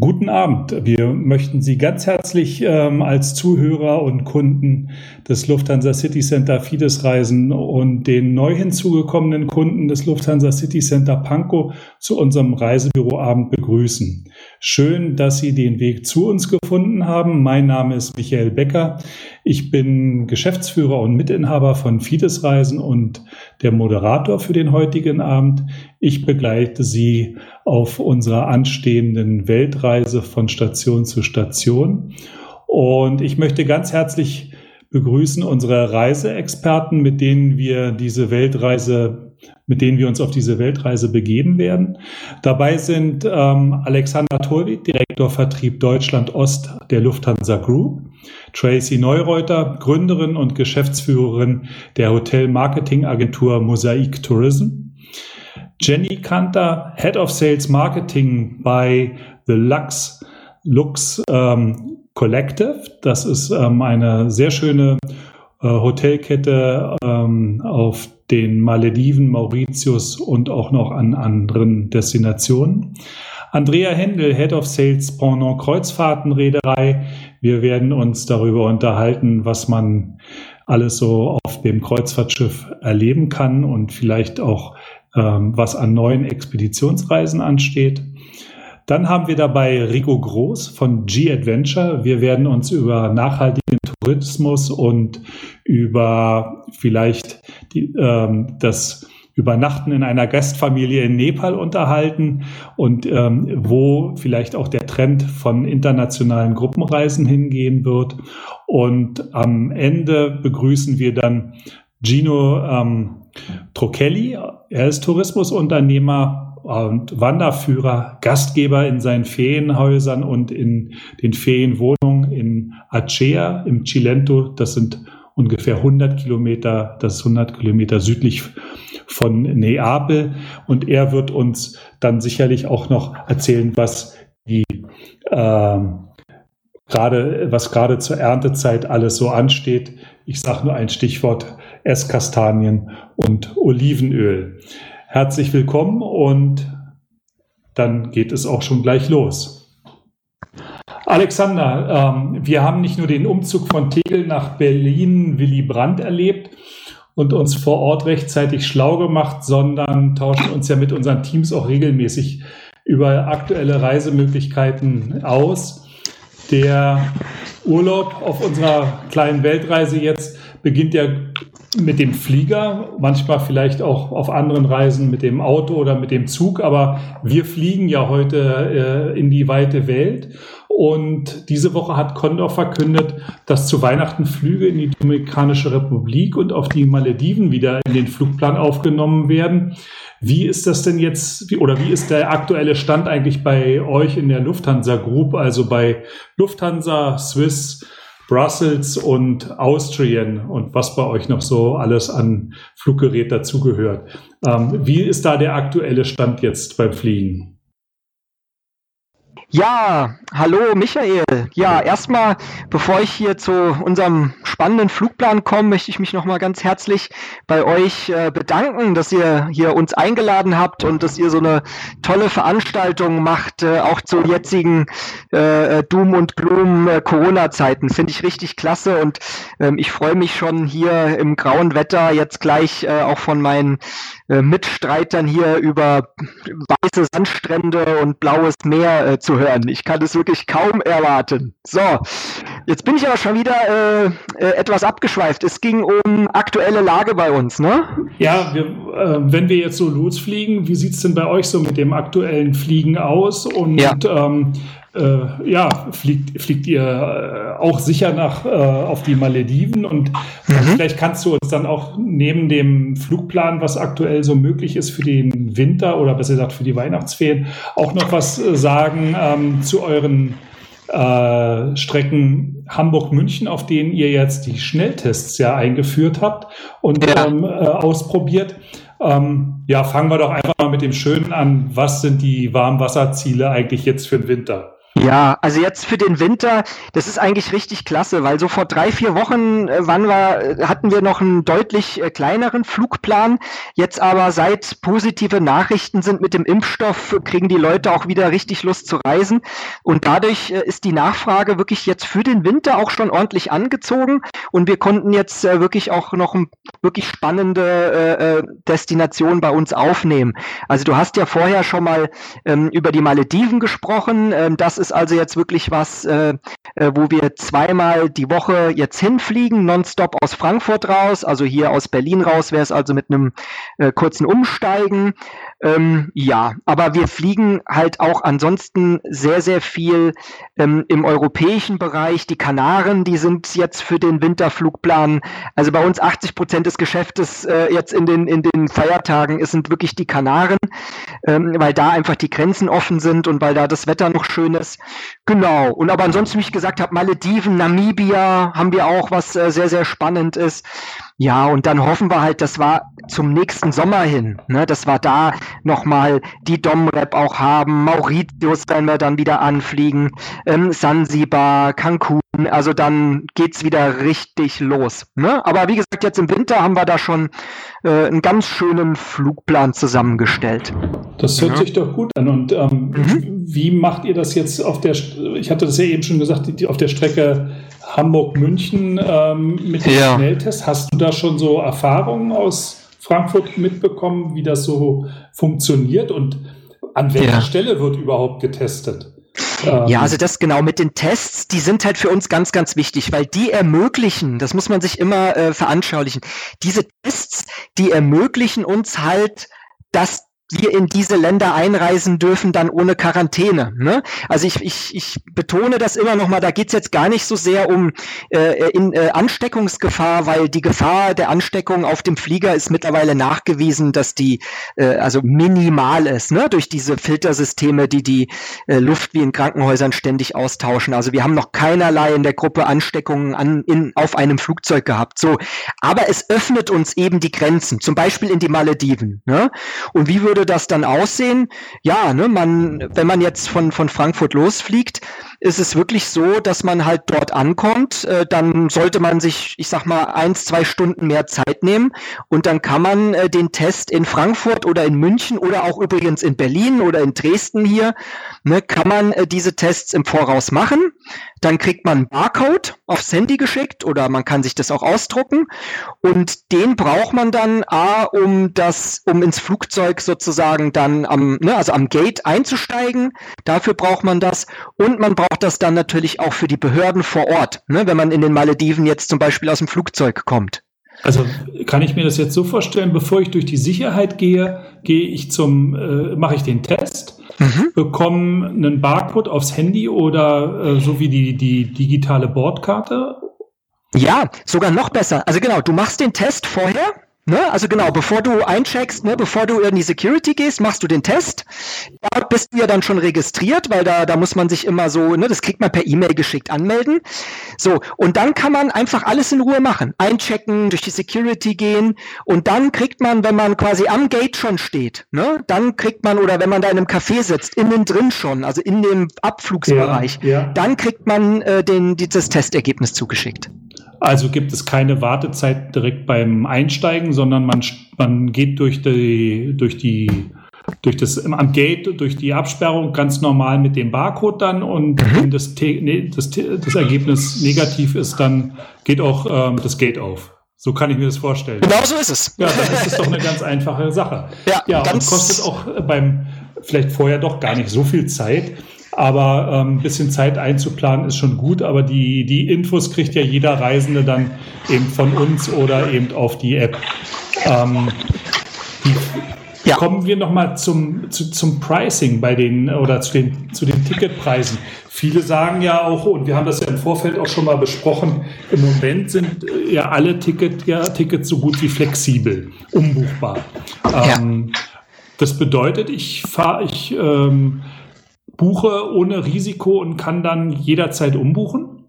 Guten Abend. Wir möchten Sie ganz herzlich ähm, als Zuhörer und Kunden des Lufthansa City Center Fides Reisen und den neu hinzugekommenen Kunden des Lufthansa City Center Pankow zu unserem Reisebüroabend begrüßen. Schön, dass Sie den Weg zu uns gefunden haben. Mein Name ist Michael Becker. Ich bin Geschäftsführer und Mitinhaber von Fides Reisen und der Moderator für den heutigen Abend. Ich begleite Sie auf unserer anstehenden Weltreise von Station zu Station. Und ich möchte ganz herzlich begrüßen unsere Reiseexperten, mit denen wir diese Weltreise, mit denen wir uns auf diese Weltreise begeben werden. Dabei sind ähm, Alexander Torwi, Direktor Vertrieb Deutschland Ost der Lufthansa Group, Tracy Neureuter, Gründerin und Geschäftsführerin der Hotel-Marketing-Agentur Mosaic Tourism, Jenny Kanter, Head of Sales Marketing bei The Lux Lux ähm, Collective. Das ist ähm, eine sehr schöne Hotelkette ähm, auf den Malediven, Mauritius und auch noch an anderen Destinationen. Andrea Händel, Head of Sales Pendant Kreuzfahrtenreederei. Wir werden uns darüber unterhalten, was man alles so auf dem Kreuzfahrtschiff erleben kann und vielleicht auch ähm, was an neuen Expeditionsreisen ansteht. Dann haben wir dabei Rico Groß von G-Adventure. Wir werden uns über nachhaltigen Tourismus und über vielleicht die, ähm, das Übernachten in einer Gastfamilie in Nepal unterhalten und ähm, wo vielleicht auch der Trend von internationalen Gruppenreisen hingehen wird. Und am Ende begrüßen wir dann Gino ähm, Trocelli. Er ist Tourismusunternehmer und Wanderführer, Gastgeber in seinen Ferienhäusern und in den Ferienwohnungen in Acea im Cilento. Das sind ungefähr 100 Kilometer, das ist 100 Kilometer südlich von Neapel. Und er wird uns dann sicherlich auch noch erzählen, was die äh, gerade, was gerade zur Erntezeit alles so ansteht. Ich sage nur ein Stichwort Esskastanien und Olivenöl. Herzlich willkommen und dann geht es auch schon gleich los. Alexander, ähm, wir haben nicht nur den Umzug von Tegel nach Berlin Willy Brandt erlebt und uns vor Ort rechtzeitig schlau gemacht, sondern tauschen uns ja mit unseren Teams auch regelmäßig über aktuelle Reisemöglichkeiten aus. Der Urlaub auf unserer kleinen Weltreise jetzt beginnt ja mit dem Flieger, manchmal vielleicht auch auf anderen Reisen mit dem Auto oder mit dem Zug, aber wir fliegen ja heute äh, in die weite Welt. Und diese Woche hat Condor verkündet, dass zu Weihnachten Flüge in die Dominikanische Republik und auf die Malediven wieder in den Flugplan aufgenommen werden. Wie ist das denn jetzt, oder wie ist der aktuelle Stand eigentlich bei euch in der Lufthansa Group, also bei Lufthansa, Swiss, Brussels und Austrian und was bei euch noch so alles an Fluggerät dazugehört. Ähm, wie ist da der aktuelle Stand jetzt beim Fliegen? Ja, hallo Michael. Ja, erstmal, bevor ich hier zu unserem spannenden Flugplan komme, möchte ich mich nochmal ganz herzlich bei euch äh, bedanken, dass ihr hier uns eingeladen habt und dass ihr so eine tolle Veranstaltung macht, äh, auch zu jetzigen äh, äh Doom und Gloom äh, Corona-Zeiten. Finde ich richtig klasse und ähm, ich freue mich schon hier im grauen Wetter jetzt gleich äh, auch von meinen Mitstreitern hier über weiße Sandstrände und blaues Meer zu hören. Ich kann es wirklich kaum erwarten. So, jetzt bin ich aber schon wieder äh, äh, etwas abgeschweift. Es ging um aktuelle Lage bei uns, ne? Ja, wir, äh, wenn wir jetzt so losfliegen, wie sieht es denn bei euch so mit dem aktuellen Fliegen aus? Und ja. ähm, äh, ja, fliegt, fliegt ihr äh, auch sicher nach äh, auf die Malediven und mhm. vielleicht kannst du uns dann auch neben dem Flugplan, was aktuell so möglich ist für den Winter oder besser gesagt für die Weihnachtsferien, auch noch was äh, sagen ähm, zu euren äh, Strecken Hamburg-München, auf denen ihr jetzt die Schnelltests ja eingeführt habt und ja. ähm, äh, ausprobiert. Ähm, ja, fangen wir doch einfach mal mit dem Schönen an. Was sind die Warmwasserziele eigentlich jetzt für den Winter? Ja, also jetzt für den Winter, das ist eigentlich richtig klasse, weil so vor drei, vier Wochen äh, wann wir, äh, hatten wir noch einen deutlich äh, kleineren Flugplan. Jetzt aber seit positive Nachrichten sind mit dem Impfstoff, kriegen die Leute auch wieder richtig Lust zu reisen. Und dadurch ist die Nachfrage wirklich jetzt für den Winter auch schon ordentlich angezogen. Und wir konnten jetzt wirklich auch noch ein, wirklich spannende Destination bei uns aufnehmen. Also du hast ja vorher schon mal ähm, über die Malediven gesprochen. Ähm, das ist also jetzt wirklich was, äh, äh, wo wir zweimal die Woche jetzt hinfliegen, nonstop aus Frankfurt raus. Also hier aus Berlin raus wäre es also mit einem äh, kurzen Umsteigen. Ähm, ja, aber wir fliegen halt auch ansonsten sehr, sehr viel ähm, im europäischen Bereich. Die Kanaren, die sind jetzt für den Winterflugplan, also bei uns 80 Prozent des Geschäftes äh, jetzt in den, in den Feiertagen es sind wirklich die Kanaren, ähm, weil da einfach die Grenzen offen sind und weil da das Wetter noch schön ist. Genau. Und aber ansonsten, wie ich gesagt habe, Malediven, Namibia haben wir auch, was äh, sehr, sehr spannend ist. Ja, und dann hoffen wir halt, das war zum nächsten Sommer hin, ne, dass wir da nochmal die Domrep auch haben, Mauritius werden wir dann wieder anfliegen, ähm, Sansibar, Cancun, also dann geht's wieder richtig los. Ne? Aber wie gesagt, jetzt im Winter haben wir da schon äh, einen ganz schönen Flugplan zusammengestellt. Das hört ja. sich doch gut an. Und ähm, mhm. wie macht ihr das jetzt auf der, ich hatte das ja eben schon gesagt, die, auf der Strecke Hamburg-München ähm, mit dem ja. Schnelltest. Hast du da schon so Erfahrungen aus Frankfurt mitbekommen, wie das so funktioniert und an welcher ja. Stelle wird überhaupt getestet? Ja, ähm, also das genau mit den Tests, die sind halt für uns ganz, ganz wichtig, weil die ermöglichen, das muss man sich immer äh, veranschaulichen, diese Tests, die ermöglichen uns halt, dass wir in diese Länder einreisen dürfen, dann ohne Quarantäne. Ne? Also ich, ich, ich betone das immer nochmal, da geht's jetzt gar nicht so sehr um äh, in, äh, Ansteckungsgefahr, weil die Gefahr der Ansteckung auf dem Flieger ist mittlerweile nachgewiesen, dass die äh, also minimal ist, ne? durch diese Filtersysteme, die die äh, Luft wie in Krankenhäusern ständig austauschen. Also wir haben noch keinerlei in der Gruppe Ansteckungen an, in, auf einem Flugzeug gehabt. So, aber es öffnet uns eben die Grenzen, zum Beispiel in die Malediven. Ne? Und wie würde würde das dann aussehen? Ja, ne, man, wenn man jetzt von, von Frankfurt losfliegt, ist es wirklich so, dass man halt dort ankommt. Äh, dann sollte man sich, ich sag mal, eins, zwei Stunden mehr Zeit nehmen und dann kann man äh, den Test in Frankfurt oder in München oder auch übrigens in Berlin oder in Dresden hier, ne, kann man äh, diese Tests im Voraus machen. Dann kriegt man einen Barcode aufs Handy geschickt oder man kann sich das auch ausdrucken und den braucht man dann A, um das, um ins Flugzeug sozusagen dann am, ne, also am Gate einzusteigen. Dafür braucht man das und man braucht braucht das dann natürlich auch für die Behörden vor Ort, ne, wenn man in den Malediven jetzt zum Beispiel aus dem Flugzeug kommt. Also kann ich mir das jetzt so vorstellen, bevor ich durch die Sicherheit gehe, gehe ich zum, äh, mache ich den Test, mhm. bekomme einen Barcode aufs Handy oder äh, so wie die, die digitale Bordkarte. Ja, sogar noch besser. Also genau, du machst den Test vorher, Ne? Also genau, bevor du eincheckst, ne, bevor du in die Security gehst, machst du den Test. Da bist du ja dann schon registriert, weil da, da muss man sich immer so, ne, das kriegt man per E-Mail geschickt anmelden. So, und dann kann man einfach alles in Ruhe machen. Einchecken, durch die Security gehen und dann kriegt man, wenn man quasi am Gate schon steht, ne, dann kriegt man, oder wenn man da in einem Café sitzt, innen drin schon, also in dem Abflugsbereich, ja, ja. dann kriegt man äh, den, dieses Testergebnis zugeschickt. Also gibt es keine Wartezeit direkt beim Einsteigen, sondern man, man geht durch die, durch die, durch das, am Gate, durch die Absperrung ganz normal mit dem Barcode dann und mhm. wenn das, nee, das, das Ergebnis negativ ist, dann geht auch ähm, das Gate auf. So kann ich mir das vorstellen. Genau so ist es. Ja, dann ist es doch eine ganz einfache Sache. Ja, ja ganz und kostet auch beim vielleicht vorher doch gar nicht so viel Zeit. Aber ähm, ein bisschen Zeit einzuplanen ist schon gut, aber die, die Infos kriegt ja jeder Reisende dann eben von uns oder eben auf die App. Ähm, ja. Kommen wir nochmal zum, zu, zum Pricing bei den oder zu den, zu den Ticketpreisen. Viele sagen ja auch, und wir haben das ja im Vorfeld auch schon mal besprochen, im Moment sind äh, ja alle Ticket, ja, Tickets so gut wie flexibel, umbuchbar. Ja. Ähm, das bedeutet, ich fahre, ich ähm, buche ohne Risiko und kann dann jederzeit umbuchen?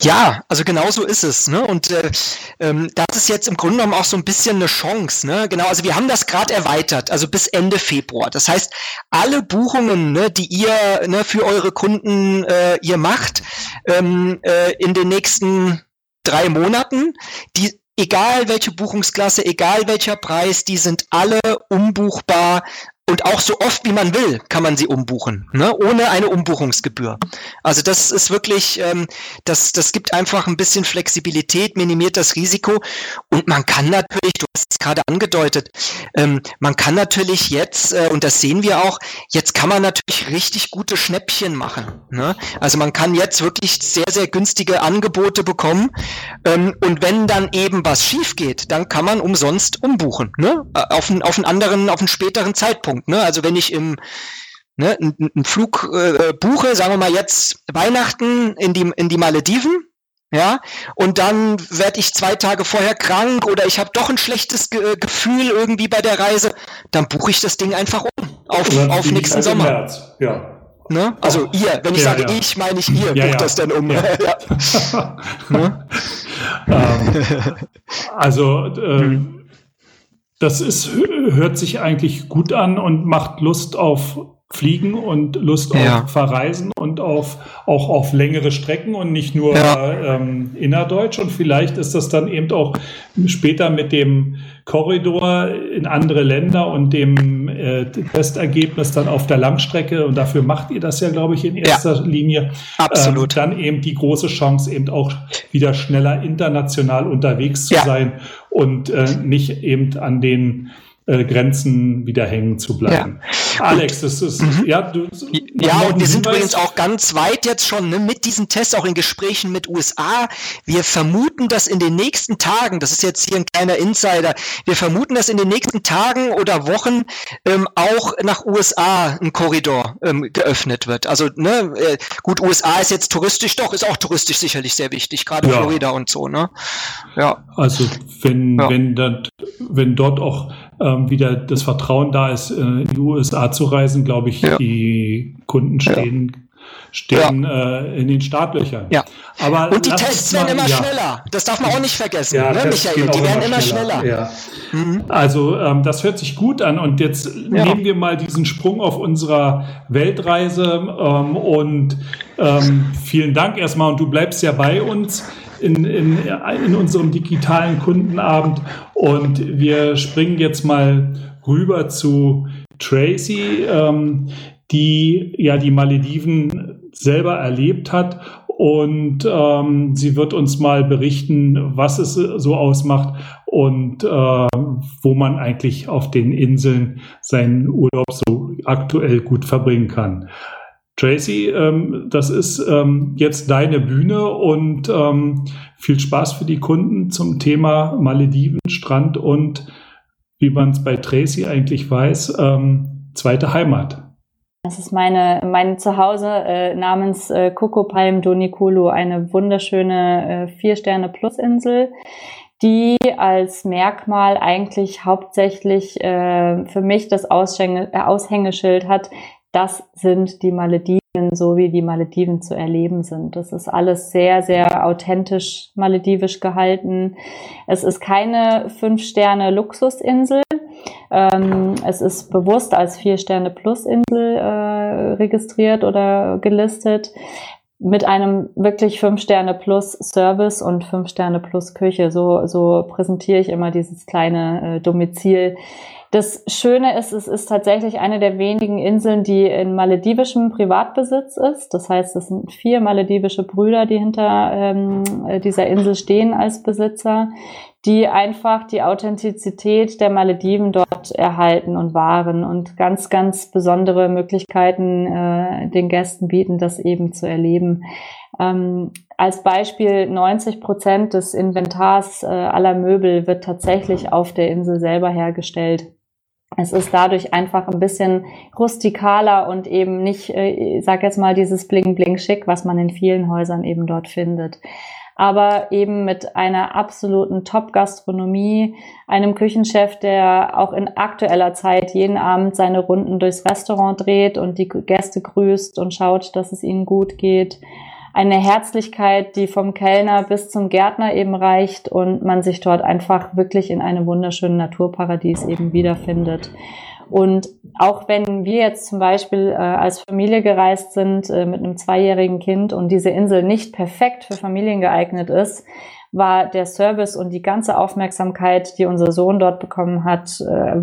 Ja, also genau so ist es. Ne? Und äh, ähm, das ist jetzt im Grunde genommen auch so ein bisschen eine Chance. Ne? Genau, also wir haben das gerade erweitert, also bis Ende Februar. Das heißt, alle Buchungen, ne, die ihr ne, für eure Kunden äh, ihr macht, ähm, äh, in den nächsten drei Monaten, die egal welche Buchungsklasse, egal welcher Preis, die sind alle umbuchbar und auch so oft wie man will, kann man sie umbuchen, ne? ohne eine Umbuchungsgebühr. Also das ist wirklich, ähm, das, das gibt einfach ein bisschen Flexibilität, minimiert das Risiko. Und man kann natürlich, du hast es gerade angedeutet, ähm, man kann natürlich jetzt, äh, und das sehen wir auch, jetzt kann man natürlich richtig gute Schnäppchen machen. Ne? Also man kann jetzt wirklich sehr, sehr günstige Angebote bekommen. Ähm, und wenn dann eben was schief geht, dann kann man umsonst umbuchen, ne? Äh, auf, einen, auf einen anderen, auf einen späteren Zeitpunkt. Zeitpunkt. Ne? Also wenn ich im ne, einen Flug äh, buche, sagen wir mal jetzt Weihnachten in die, in die Malediven, ja, und dann werde ich zwei Tage vorher krank oder ich habe doch ein schlechtes Ge Gefühl irgendwie bei der Reise, dann buche ich das Ding einfach um auf, auf nächsten halt Sommer. März. Ja. Ne? Also ihr, wenn ich ja, sage ja. ich, meine ich ihr, ja, bucht das dann um. ne? ähm, also ähm, das ist, hört sich eigentlich gut an und macht Lust auf Fliegen und Lust ja. auf Verreisen und auf, auch auf längere Strecken und nicht nur ja. ähm, innerdeutsch. Und vielleicht ist das dann eben auch später mit dem Korridor in andere Länder und dem äh, Testergebnis dann auf der Langstrecke. Und dafür macht ihr das ja, glaube ich, in erster ja. Linie. Absolut. Ähm, dann eben die große Chance, eben auch wieder schneller international unterwegs zu sein und äh, nicht eben an den äh, Grenzen wieder hängen zu bleiben. Ja. Alex, das ist, mhm. ja, du. Ja, und wir sind übrigens auch ganz weit jetzt schon ne, mit diesen Tests, auch in Gesprächen mit USA. Wir vermuten, dass in den nächsten Tagen, das ist jetzt hier ein kleiner Insider, wir vermuten, dass in den nächsten Tagen oder Wochen ähm, auch nach USA ein Korridor ähm, geöffnet wird. Also, ne, äh, gut, USA ist jetzt touristisch, doch, ist auch touristisch sicherlich sehr wichtig, gerade ja. Florida und so, ne? Ja. Also, wenn, ja. wenn, dann, wenn dort auch ähm, wieder das Vertrauen da ist, äh, in die USA zu reisen, glaube ich, ja. die Kunden stehen, ja. stehen ja. Äh, in den Startlöchern. Ja. Aber Und die Tests werden immer schneller. Das darf man auch nicht vergessen, ja, ne, Michael? Die werden immer schneller. schneller. Mhm. Also ähm, das hört sich gut an. Und jetzt nehmen wir mal diesen Sprung auf unserer Weltreise ähm, und ähm, vielen Dank erstmal. Und du bleibst ja bei uns in, in, in unserem digitalen Kundenabend. Und wir springen jetzt mal rüber zu Tracy, ähm, die ja die Malediven selber erlebt hat. Und ähm, sie wird uns mal berichten, was es so ausmacht und äh, wo man eigentlich auf den Inseln seinen Urlaub so aktuell gut verbringen kann. Tracy, ähm, das ist ähm, jetzt deine Bühne und ähm, viel Spaß für die Kunden zum Thema Malediven, Strand und wie man es bei Tracy eigentlich weiß, ähm, zweite Heimat. Das ist meine, mein Zuhause äh, namens äh, Coco Palm Donicolo, eine wunderschöne äh, Vier-Sterne-Plus-Insel, die als Merkmal eigentlich hauptsächlich äh, für mich das äh, Aushängeschild hat, das sind die Malediven, so wie die Malediven zu erleben sind. Das ist alles sehr, sehr authentisch maledivisch gehalten. Es ist keine Fünf-Sterne-Luxusinsel. Ähm, es ist bewusst als Vier-Sterne-Plus-Insel äh, registriert oder gelistet mit einem wirklich fünf Sterne plus Service und fünf Sterne plus Küche. So, so präsentiere ich immer dieses kleine äh, Domizil. Das Schöne ist, es ist tatsächlich eine der wenigen Inseln, die in maledivischem Privatbesitz ist. Das heißt, es sind vier maledivische Brüder, die hinter ähm, dieser Insel stehen als Besitzer, die einfach die Authentizität der Malediven dort erhalten und wahren und ganz, ganz besondere Möglichkeiten äh, den Gästen bieten, das eben zu erleben. Ähm, als Beispiel 90 Prozent des Inventars äh, aller Möbel wird tatsächlich auf der Insel selber hergestellt. Es ist dadurch einfach ein bisschen rustikaler und eben nicht, äh, ich sag jetzt mal, dieses Bling-Bling-Schick, was man in vielen Häusern eben dort findet. Aber eben mit einer absoluten Top-Gastronomie, einem Küchenchef, der auch in aktueller Zeit jeden Abend seine Runden durchs Restaurant dreht und die Gäste grüßt und schaut, dass es ihnen gut geht eine Herzlichkeit, die vom Kellner bis zum Gärtner eben reicht und man sich dort einfach wirklich in einem wunderschönen Naturparadies eben wiederfindet. Und auch wenn wir jetzt zum Beispiel äh, als Familie gereist sind äh, mit einem zweijährigen Kind und diese Insel nicht perfekt für Familien geeignet ist, war der Service und die ganze Aufmerksamkeit, die unser Sohn dort bekommen hat, äh,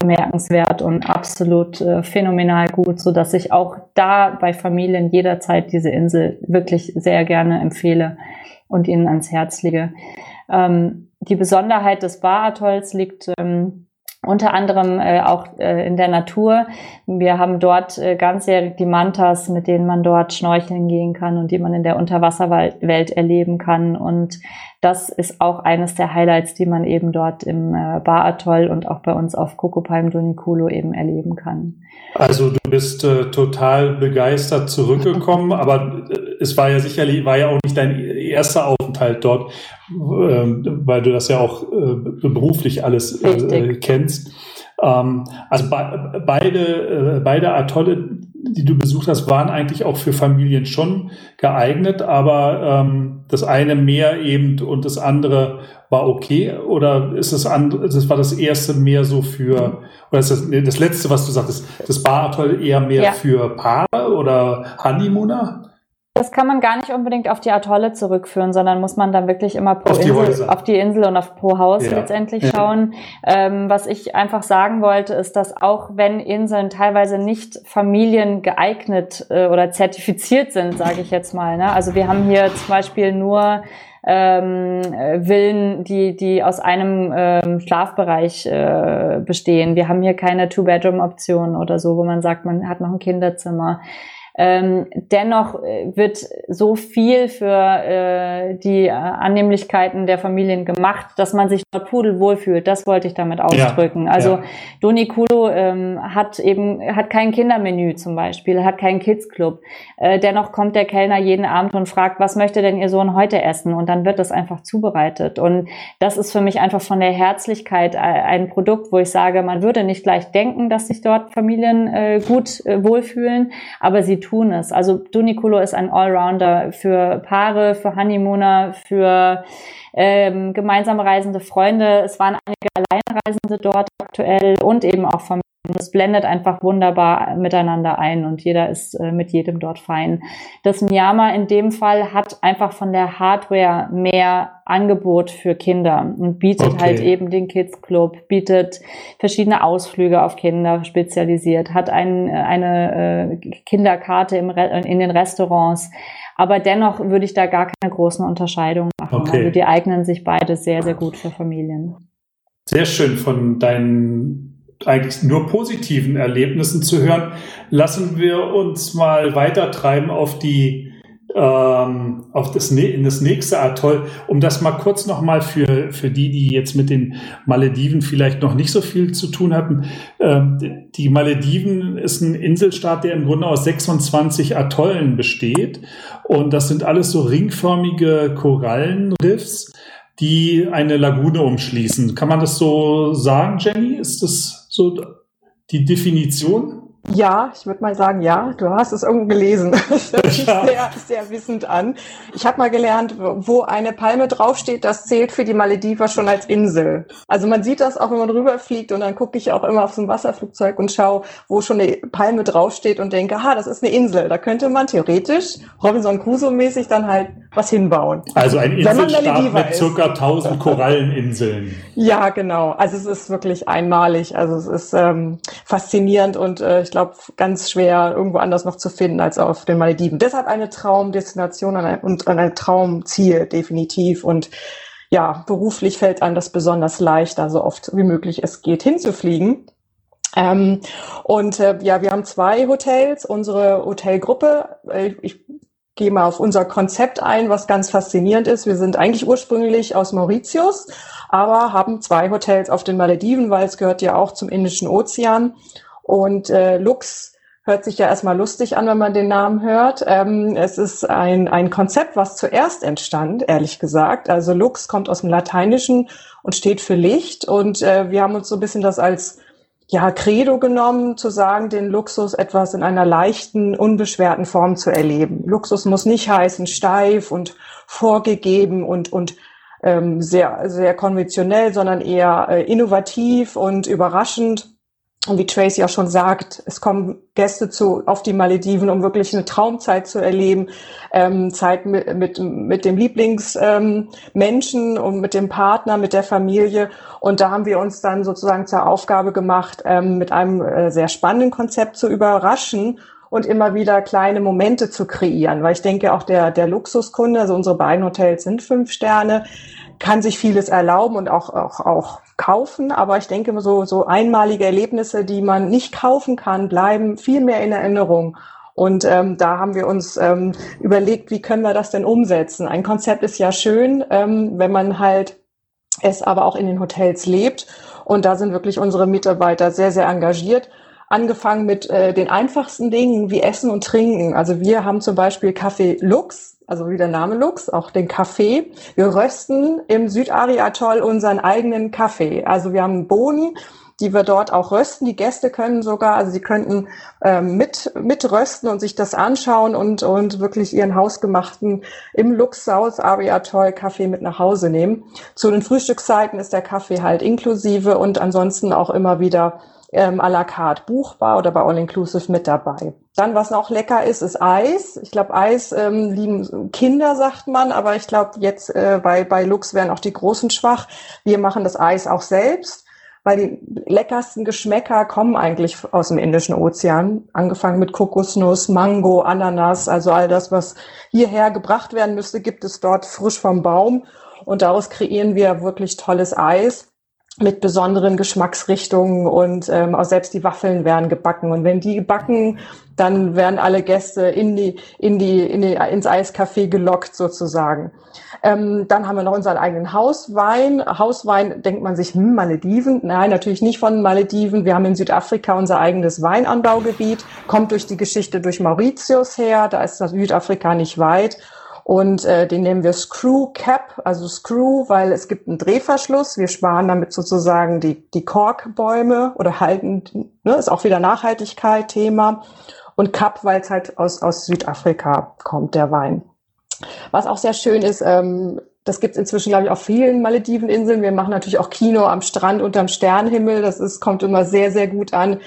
bemerkenswert und absolut äh, phänomenal gut, so dass ich auch da bei Familien jederzeit diese Insel wirklich sehr gerne empfehle und ihnen ans Herz lege. Ähm, die Besonderheit des Baratolls liegt ähm, unter anderem äh, auch äh, in der Natur. Wir haben dort äh, ganzjährig die Mantas, mit denen man dort schnorcheln gehen kann und die man in der Unterwasserwelt erleben kann. Und das ist auch eines der Highlights, die man eben dort im äh, Bar Atoll und auch bei uns auf Coco Palm Donikulo eben erleben kann. Also du bist äh, total begeistert zurückgekommen, aber äh, es war ja sicherlich, war ja auch nicht dein erster Aufenthalt dort, äh, weil du das ja auch äh, beruflich alles äh, kennst. Ähm, also be beide, äh, beide Atolle, die du besucht hast, waren eigentlich auch für Familien schon geeignet, aber ähm, das eine mehr eben und das andere war okay oder ist das andere, das war das erste mehr so für oder ist das nee, das letzte, was du sagtest, das Bar-Atoll eher mehr ja. für Paare oder Honeymooner? Das kann man gar nicht unbedingt auf die Atolle zurückführen, sondern muss man dann wirklich immer pro auf Insel, die auf die Insel und auf pro Haus ja. letztendlich ja. schauen. Ähm, was ich einfach sagen wollte, ist, dass auch wenn Inseln teilweise nicht Familien geeignet äh, oder zertifiziert sind, sage ich jetzt mal. Ne? Also wir haben hier zum Beispiel nur ähm, Villen, die, die aus einem ähm, Schlafbereich äh, bestehen. Wir haben hier keine Two-Bedroom-Option oder so, wo man sagt, man hat noch ein Kinderzimmer. Ähm, dennoch äh, wird so viel für äh, die äh, Annehmlichkeiten der Familien gemacht, dass man sich dort pudelwohl fühlt. Das wollte ich damit ausdrücken. Ja, also ja. Doni Kulo ähm, hat eben hat kein Kindermenü zum Beispiel, hat keinen Kids Club. Äh, dennoch kommt der Kellner jeden Abend und fragt, was möchte denn Ihr Sohn heute essen? Und dann wird das einfach zubereitet. Und das ist für mich einfach von der Herzlichkeit ein Produkt, wo ich sage, man würde nicht gleich denken, dass sich dort Familien äh, gut äh, wohlfühlen, aber sie tun es. Also Dunicolo ist ein Allrounder für Paare, für Honeymooner, für ähm, gemeinsam reisende Freunde. Es waren einige Alleinreisende dort aktuell und eben auch Familien. Es blendet einfach wunderbar miteinander ein und jeder ist äh, mit jedem dort fein. Das Miyama in dem Fall hat einfach von der Hardware mehr Angebot für Kinder und bietet okay. halt eben den Kids Club, bietet verschiedene Ausflüge auf Kinder spezialisiert, hat ein, eine äh, Kinderkarte im in den Restaurants. Aber dennoch würde ich da gar keine großen Unterscheidungen machen. Okay. Also die eignen sich beide sehr, sehr gut für Familien. Sehr schön von deinen eigentlich nur positiven Erlebnissen zu hören. Lassen wir uns mal weiter treiben auf die ähm, auf das, in das nächste Atoll, um das mal kurz nochmal für, für die, die jetzt mit den Malediven vielleicht noch nicht so viel zu tun hatten. Ähm, die Malediven ist ein Inselstaat, der im Grunde aus 26 Atollen besteht. Und das sind alles so ringförmige Korallenriffs, die eine Lagune umschließen. Kann man das so sagen, Jenny? Ist das so die Definition? Ja, ich würde mal sagen, ja, du hast es irgendwo gelesen. Das hört sich ja. sehr, sehr wissend an. Ich habe mal gelernt, wo eine Palme draufsteht, das zählt für die Malediver schon als Insel. Also man sieht das auch, wenn man rüberfliegt und dann gucke ich auch immer auf so ein Wasserflugzeug und schaue, wo schon eine Palme draufsteht und denke, aha, das ist eine Insel. Da könnte man theoretisch Robinson Crusoe-mäßig dann halt was hinbauen. Also ein Inselstaat mit circa 1000 Koralleninseln. Ja, genau. Also es ist wirklich einmalig. Also es ist ähm, faszinierend und äh, ich glaube ganz schwer irgendwo anders noch zu finden als auf den Malediven. Deshalb eine Traumdestination und ein Traumziel definitiv und ja, beruflich fällt einem das besonders leicht, da so oft wie möglich es geht, hinzufliegen. Ähm, und äh, ja, wir haben zwei Hotels. Unsere Hotelgruppe, äh, ich gehe mal auf unser Konzept ein, was ganz faszinierend ist. Wir sind eigentlich ursprünglich aus Mauritius, aber haben zwei Hotels auf den Malediven, weil es gehört ja auch zum Indischen Ozean. Und äh, Lux hört sich ja erstmal lustig an, wenn man den Namen hört. Ähm, es ist ein, ein Konzept, was zuerst entstand, ehrlich gesagt. Also Lux kommt aus dem Lateinischen und steht für Licht. Und äh, wir haben uns so ein bisschen das als ja, Credo genommen, zu sagen, den Luxus etwas in einer leichten, unbeschwerten Form zu erleben. Luxus muss nicht heißen steif und vorgegeben und, und ähm, sehr, sehr konventionell, sondern eher äh, innovativ und überraschend. Und wie Tracy auch schon sagt, es kommen Gäste zu auf die Malediven, um wirklich eine Traumzeit zu erleben, ähm, Zeit mit, mit, mit dem Lieblingsmenschen ähm, und mit dem Partner, mit der Familie. Und da haben wir uns dann sozusagen zur Aufgabe gemacht, ähm, mit einem äh, sehr spannenden Konzept zu überraschen und immer wieder kleine Momente zu kreieren. Weil ich denke, auch der, der Luxuskunde, also unsere beiden Hotels sind fünf Sterne, kann sich vieles erlauben und auch, auch, auch kaufen. Aber ich denke, so, so einmalige Erlebnisse, die man nicht kaufen kann, bleiben viel mehr in Erinnerung. Und ähm, da haben wir uns ähm, überlegt, wie können wir das denn umsetzen? Ein Konzept ist ja schön, ähm, wenn man halt es aber auch in den Hotels lebt. Und da sind wirklich unsere Mitarbeiter sehr, sehr engagiert angefangen mit äh, den einfachsten Dingen wie Essen und Trinken. Also wir haben zum Beispiel Kaffee Lux, also wie der Name Lux, auch den Kaffee. Wir rösten im Südari-Atoll unseren eigenen Kaffee. Also wir haben Bohnen, die wir dort auch rösten. Die Gäste können sogar, also sie könnten ähm, mit, mit rösten und sich das anschauen und, und wirklich ihren hausgemachten im Luxhaus Ari Atoll Kaffee mit nach Hause nehmen. Zu den Frühstückszeiten ist der Kaffee halt inklusive und ansonsten auch immer wieder ähm, à la carte buchbar oder bei All Inclusive mit dabei. Dann, was noch lecker ist, ist Eis. Ich glaube, Eis ähm, lieben Kinder, sagt man, aber ich glaube, jetzt äh, bei, bei Lux werden auch die Großen schwach. Wir machen das Eis auch selbst, weil die leckersten Geschmäcker kommen eigentlich aus dem Indischen Ozean. Angefangen mit Kokosnuss, Mango, Ananas, also all das, was hierher gebracht werden müsste, gibt es dort frisch vom Baum. Und daraus kreieren wir wirklich tolles Eis mit besonderen Geschmacksrichtungen und ähm, auch selbst die Waffeln werden gebacken. Und wenn die gebacken, dann werden alle Gäste in die, in die, in die, ins Eiscafé gelockt sozusagen. Ähm, dann haben wir noch unseren eigenen Hauswein. Hauswein denkt man sich, hm, Malediven. Nein, natürlich nicht von Malediven. Wir haben in Südafrika unser eigenes Weinanbaugebiet, kommt durch die Geschichte durch Mauritius her. Da ist das Südafrika nicht weit. Und äh, den nennen wir Screw Cap, also Screw, weil es gibt einen Drehverschluss. Wir sparen damit sozusagen die, die Korkbäume oder halten, ne, ist auch wieder Nachhaltigkeit Thema. Und Cap, weil es halt aus, aus Südafrika kommt, der Wein. Was auch sehr schön ist, ähm, das gibt es inzwischen, glaube ich, auf vielen Malediveninseln. Wir machen natürlich auch Kino am Strand unterm Sternhimmel. Das ist, kommt immer sehr, sehr gut an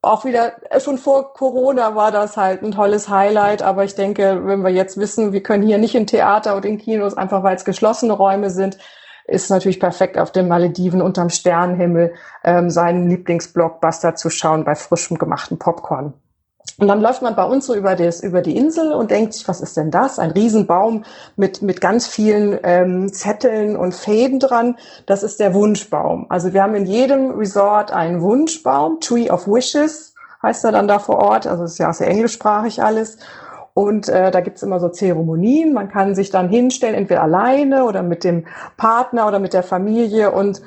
auch wieder, äh, schon vor Corona war das halt ein tolles Highlight, aber ich denke, wenn wir jetzt wissen, wir können hier nicht in Theater und in Kinos, einfach weil es geschlossene Räume sind, ist natürlich perfekt auf den Malediven unterm Sternenhimmel ähm, seinen Lieblingsblockbuster zu schauen bei frischem gemachten Popcorn. Und dann läuft man bei uns so über, das, über die Insel und denkt sich, was ist denn das? Ein Riesenbaum mit, mit ganz vielen ähm, Zetteln und Fäden dran. Das ist der Wunschbaum. Also wir haben in jedem Resort einen Wunschbaum, Tree of Wishes heißt er dann da vor Ort. Also ist ja sehr englischsprachig alles. Und äh, da gibt's immer so Zeremonien. Man kann sich dann hinstellen, entweder alleine oder mit dem Partner oder mit der Familie und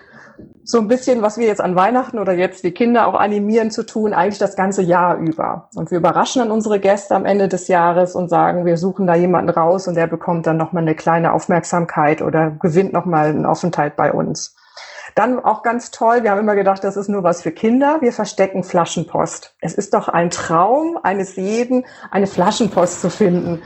so ein bisschen, was wir jetzt an Weihnachten oder jetzt die Kinder auch animieren zu tun, eigentlich das ganze Jahr über. Und wir überraschen dann unsere Gäste am Ende des Jahres und sagen, wir suchen da jemanden raus und der bekommt dann nochmal eine kleine Aufmerksamkeit oder gewinnt nochmal einen Aufenthalt bei uns. Dann auch ganz toll, wir haben immer gedacht, das ist nur was für Kinder. Wir verstecken Flaschenpost. Es ist doch ein Traum eines jeden, eine Flaschenpost zu finden.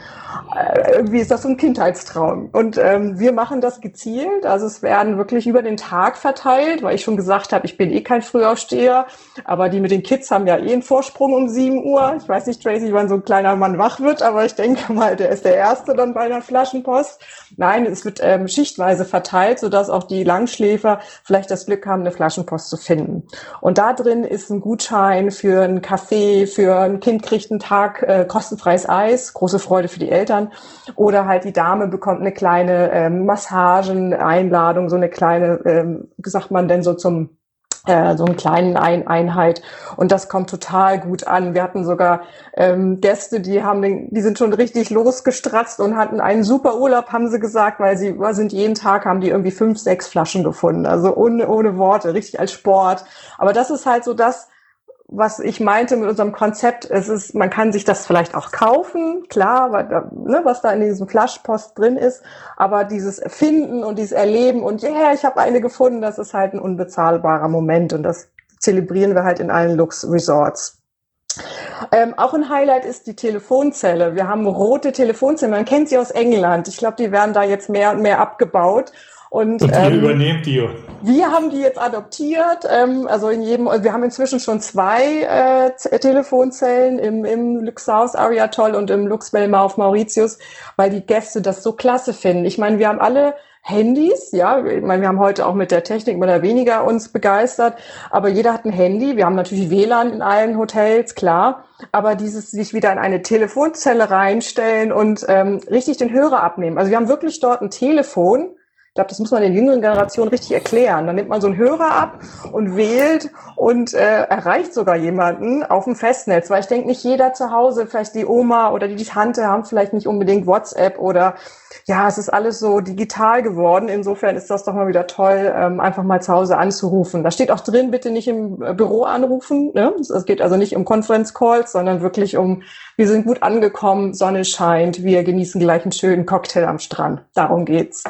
Äh, irgendwie ist das so ein Kindheitstraum. Und ähm, wir machen das gezielt. Also es werden wirklich über den Tag verteilt, weil ich schon gesagt habe, ich bin eh kein Frühaufsteher. Aber die mit den Kids haben ja eh einen Vorsprung um 7 Uhr. Ich weiß nicht, Tracy, wann so ein kleiner Mann wach wird, aber ich denke mal, der ist der Erste dann bei einer Flaschenpost. Nein, es wird ähm, schichtweise verteilt, sodass auch die Langschläfer vielleicht das Glück haben, eine Flaschenpost zu finden. Und da drin ist ein Gutschein für einen Kaffee, für ein Kind kriegt einen Tag äh, kostenfreies Eis, große Freude für die Eltern. Oder halt die Dame bekommt eine kleine ähm, Massagen-Einladung, so eine kleine, ähm, sagt man denn so zum äh, so einen kleinen Ein Einheit und das kommt total gut an. Wir hatten sogar ähm, Gäste, die haben den, die sind schon richtig losgestratzt und hatten einen super Urlaub, haben sie gesagt, weil sie sind jeden Tag haben die irgendwie fünf, sechs Flaschen gefunden, also ohne ohne Worte, richtig als Sport. Aber das ist halt so das, was ich meinte mit unserem Konzept, es ist, man kann sich das vielleicht auch kaufen, klar, ne, was da in diesem Flaschpost drin ist, aber dieses Finden und dieses Erleben und ja, yeah, ich habe eine gefunden, das ist halt ein unbezahlbarer Moment und das zelebrieren wir halt in allen Lux Resorts. Ähm, auch ein Highlight ist die Telefonzelle. Wir haben rote Telefonzellen. Man kennt sie aus England. Ich glaube, die werden da jetzt mehr und mehr abgebaut. Und, und ähm, übernehmt die? Wir haben die jetzt adoptiert. Ähm, also in jedem, wir haben inzwischen schon zwei äh, Telefonzellen im, im Luxhaus Ariatoll und im Lux Belmar auf Mauritius, weil die Gäste das so klasse finden. Ich meine, wir haben alle Handys, ja, ich meine, wir haben heute auch mit der Technik mehr oder weniger uns begeistert, aber jeder hat ein Handy. Wir haben natürlich WLAN in allen Hotels, klar, aber dieses sich wieder in eine Telefonzelle reinstellen und ähm, richtig den Hörer abnehmen. Also wir haben wirklich dort ein Telefon, glaube, das muss man den jüngeren Generationen richtig erklären. Dann nimmt man so einen Hörer ab und wählt und äh, erreicht sogar jemanden auf dem Festnetz. Weil ich denke, nicht jeder zu Hause, vielleicht die Oma oder die Tante haben vielleicht nicht unbedingt WhatsApp oder ja, es ist alles so digital geworden. Insofern ist das doch mal wieder toll, ähm, einfach mal zu Hause anzurufen. Da steht auch drin, bitte nicht im äh, Büro anrufen. Ne? Es geht also nicht um Conference Calls, sondern wirklich um, wir sind gut angekommen, Sonne scheint, wir genießen gleich einen schönen Cocktail am Strand. Darum geht's.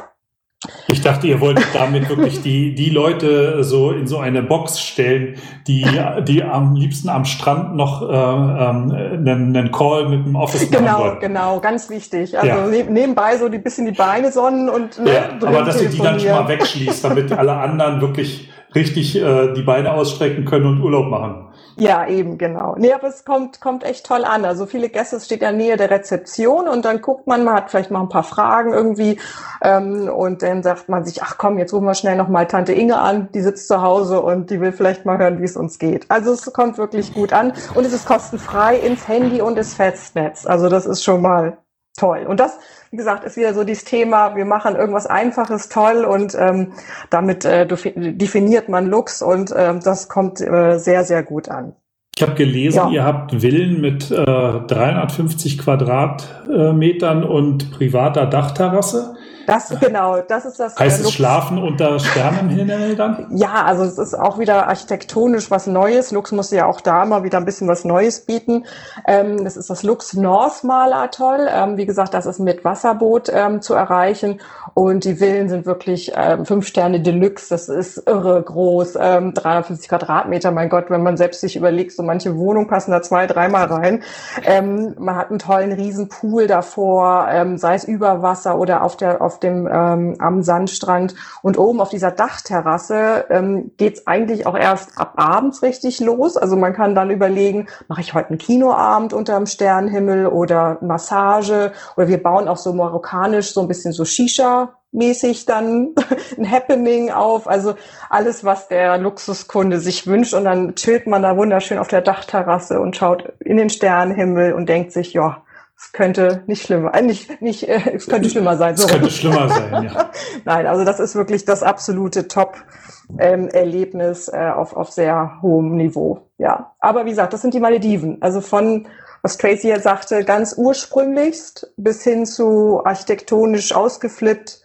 Ich dachte, ihr wolltet damit wirklich die, die Leute so in so eine Box stellen, die, die am liebsten am Strand noch äh, ähm, einen, einen Call mit dem Office machen Genau, wollen. genau, ganz wichtig. Also ja. ne, nebenbei so ein bisschen die Beine sonnen und ne, ja, aber dass ihr die dann schon mal wegschließt, damit alle anderen wirklich richtig äh, die Beine ausstrecken können und Urlaub machen. Ja, eben, genau. Nee, aber es kommt, kommt echt toll an. Also viele Gäste, es steht ja Nähe der Rezeption und dann guckt man, man hat vielleicht mal ein paar Fragen irgendwie ähm, und dann sagt man sich, ach komm, jetzt rufen wir schnell noch mal Tante Inge an, die sitzt zu Hause und die will vielleicht mal hören, wie es uns geht. Also es kommt wirklich gut an und es ist kostenfrei ins Handy und ins Festnetz. Also das ist schon mal toll. Und das, wie gesagt, ist wieder so dieses Thema, wir machen irgendwas Einfaches toll und ähm, damit äh, definiert man Lux und äh, das kommt äh, sehr, sehr gut an. Ich habe gelesen, ja. ihr habt Villen mit äh, 350 Quadratmetern und privater Dachterrasse. Das genau, das ist das. Heißt äh, es Schlafen unter Sternenhimmel dann? Ja, also es ist auch wieder architektonisch was Neues. Lux muss ja auch da mal wieder ein bisschen was Neues bieten. Ähm, das ist das Lux North Mal Atoll. Ähm, wie gesagt, das ist mit Wasserboot ähm, zu erreichen und die Villen sind wirklich ähm, fünf Sterne Deluxe. Das ist irre groß, ähm, 350 Quadratmeter. Mein Gott, wenn man selbst sich überlegt, so manche Wohnungen passen da zwei, dreimal rein. Ähm, man hat einen tollen Riesenpool davor, ähm, sei es über Wasser oder auf der auf dem ähm, am Sandstrand und oben auf dieser Dachterrasse ähm, geht eigentlich auch erst ab abends richtig los. Also man kann dann überlegen, mache ich heute einen Kinoabend unter dem Sternenhimmel oder Massage oder wir bauen auch so marokkanisch so ein bisschen so Shisha mäßig dann ein Happening auf. Also alles, was der Luxuskunde sich wünscht. Und dann chillt man da wunderschön auf der Dachterrasse und schaut in den Sternenhimmel und denkt sich, ja, es könnte nicht schlimmer, äh, nicht, nicht, äh, es könnte schlimmer sein. So. Es könnte schlimmer sein, ja. Nein, also das ist wirklich das absolute Top-Erlebnis ähm, äh, auf, auf sehr hohem Niveau. Ja, aber wie gesagt, das sind die Malediven. Also von was Tracy jetzt sagte, ganz ursprünglichst bis hin zu architektonisch ausgeflippt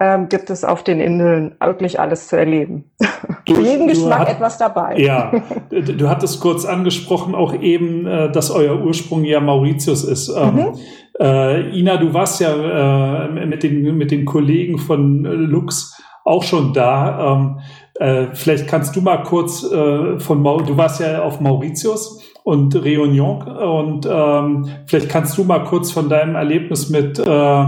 ähm, gibt es auf den Inseln wirklich alles zu erleben. Für jeden Geschmack hat, etwas dabei. Ja, du hattest kurz angesprochen auch eben, äh, dass euer Ursprung ja Mauritius ist. Ähm, mhm. Äh, Ina, du warst ja äh, mit, den, mit den Kollegen von Lux auch schon da. Ähm, äh, vielleicht kannst du mal kurz äh, von Mau du warst ja auf Mauritius und Réunion und ähm, vielleicht kannst du mal kurz von deinem Erlebnis mit äh,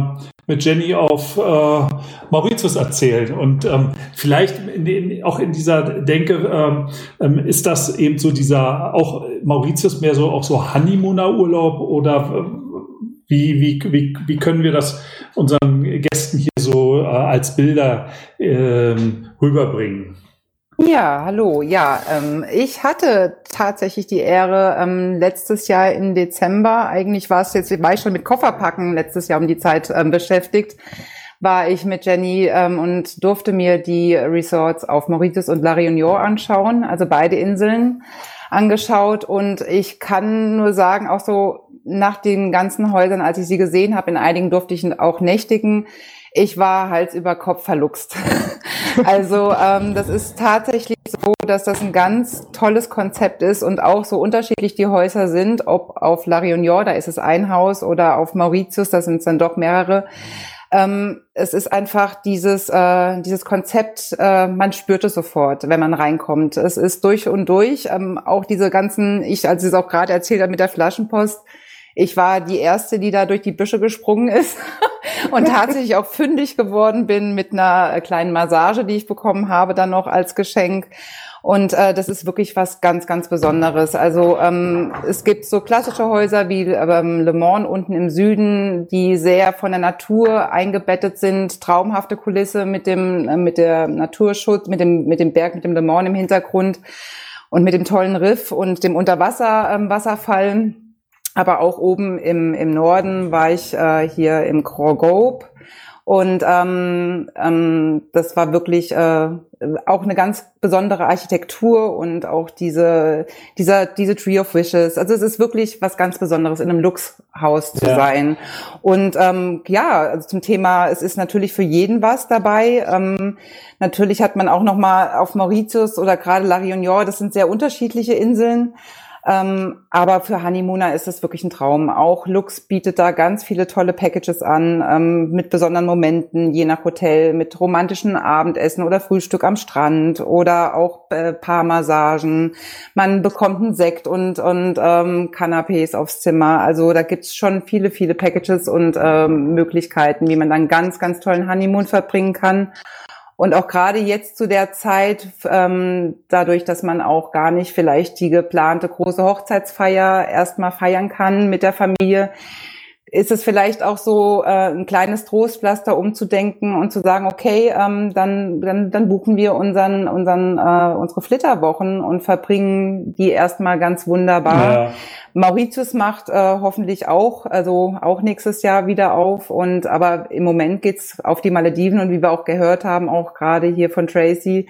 mit Jenny auf äh, Mauritius erzählen. Und ähm, vielleicht in, in, auch in dieser Denke ähm, ähm, ist das eben so dieser, auch Mauritius mehr so auch so Honeymooner-Urlaub oder äh, wie, wie, wie, wie können wir das unseren Gästen hier so äh, als Bilder äh, rüberbringen? Ja, hallo. Ja, ähm, ich hatte tatsächlich die Ehre, ähm, letztes Jahr im Dezember, eigentlich war es jetzt, war ich schon mit Kofferpacken letztes Jahr um die Zeit ähm, beschäftigt, war ich mit Jenny ähm, und durfte mir die Resorts auf Mauritius und La Réunion anschauen, also beide Inseln angeschaut und ich kann nur sagen, auch so nach den ganzen Häusern, als ich sie gesehen habe, in einigen durfte ich auch nächtigen, ich war Hals über Kopf verluxt. also ähm, das ist tatsächlich so, dass das ein ganz tolles Konzept ist und auch so unterschiedlich die Häuser sind, ob auf La Réunion, da ist es ein Haus, oder auf Mauritius, da sind es dann doch mehrere. Ähm, es ist einfach dieses, äh, dieses Konzept, äh, man spürt es sofort, wenn man reinkommt. Es ist durch und durch. Ähm, auch diese ganzen, ich, als ich es auch gerade erzählt habe mit der Flaschenpost, ich war die erste, die da durch die Büsche gesprungen ist und tatsächlich auch fündig geworden bin mit einer kleinen Massage, die ich bekommen habe, dann noch als Geschenk. Und äh, das ist wirklich was ganz, ganz Besonderes. Also ähm, es gibt so klassische Häuser wie ähm, Le Mans unten im Süden, die sehr von der Natur eingebettet sind, traumhafte Kulisse mit dem äh, mit der Naturschutz, mit dem mit dem Berg, mit dem Le Mans im Hintergrund und mit dem tollen Riff und dem Unterwasser ähm, Wasserfall. Aber auch oben im, im Norden war ich äh, hier im Krogob. Und ähm, ähm, das war wirklich äh, auch eine ganz besondere Architektur und auch diese, dieser, diese Tree of Wishes. Also es ist wirklich was ganz Besonderes, in einem Luxhaus zu ja. sein. Und ähm, ja, also zum Thema, es ist natürlich für jeden was dabei. Ähm, natürlich hat man auch noch mal auf Mauritius oder gerade La Réunion, das sind sehr unterschiedliche Inseln. Ähm, aber für Honeymooner ist es wirklich ein Traum. Auch Lux bietet da ganz viele tolle Packages an, ähm, mit besonderen Momenten, je nach Hotel, mit romantischen Abendessen oder Frühstück am Strand oder auch äh, Paarmassagen. Man bekommt einen Sekt und, und ähm, Canapés aufs Zimmer. Also da gibt's schon viele, viele Packages und ähm, Möglichkeiten, wie man dann ganz, ganz tollen Honeymoon verbringen kann. Und auch gerade jetzt zu der Zeit, ähm, dadurch, dass man auch gar nicht vielleicht die geplante große Hochzeitsfeier erstmal feiern kann mit der Familie, ist es vielleicht auch so äh, ein kleines Trostpflaster, umzudenken und zu sagen, okay, ähm, dann, dann, dann buchen wir unseren, unseren, äh, unsere Flitterwochen und verbringen die erstmal ganz wunderbar. Ja. Mauritius macht äh, hoffentlich auch, also auch nächstes Jahr wieder auf. Und aber im Moment geht's auf die Malediven und wie wir auch gehört haben, auch gerade hier von Tracy,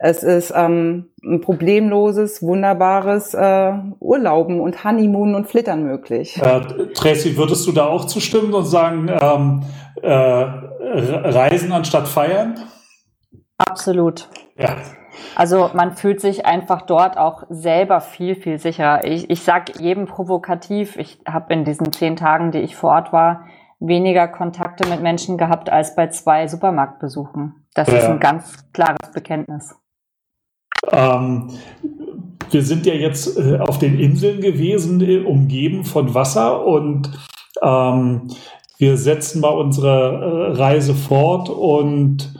es ist ähm, ein problemloses, wunderbares äh, Urlauben und Honeymoon und Flittern möglich. Äh, Tracy, würdest du da auch zustimmen und sagen, ähm, äh, Reisen anstatt feiern? Absolut. Ja. Also man fühlt sich einfach dort auch selber viel, viel sicherer. Ich, ich sag jedem provokativ, ich habe in diesen zehn Tagen, die ich vor Ort war, weniger Kontakte mit Menschen gehabt als bei zwei Supermarktbesuchen. Das ja. ist ein ganz klares Bekenntnis. Ähm, wir sind ja jetzt äh, auf den Inseln gewesen, äh, umgeben von Wasser und ähm, wir setzen mal unsere äh, Reise fort und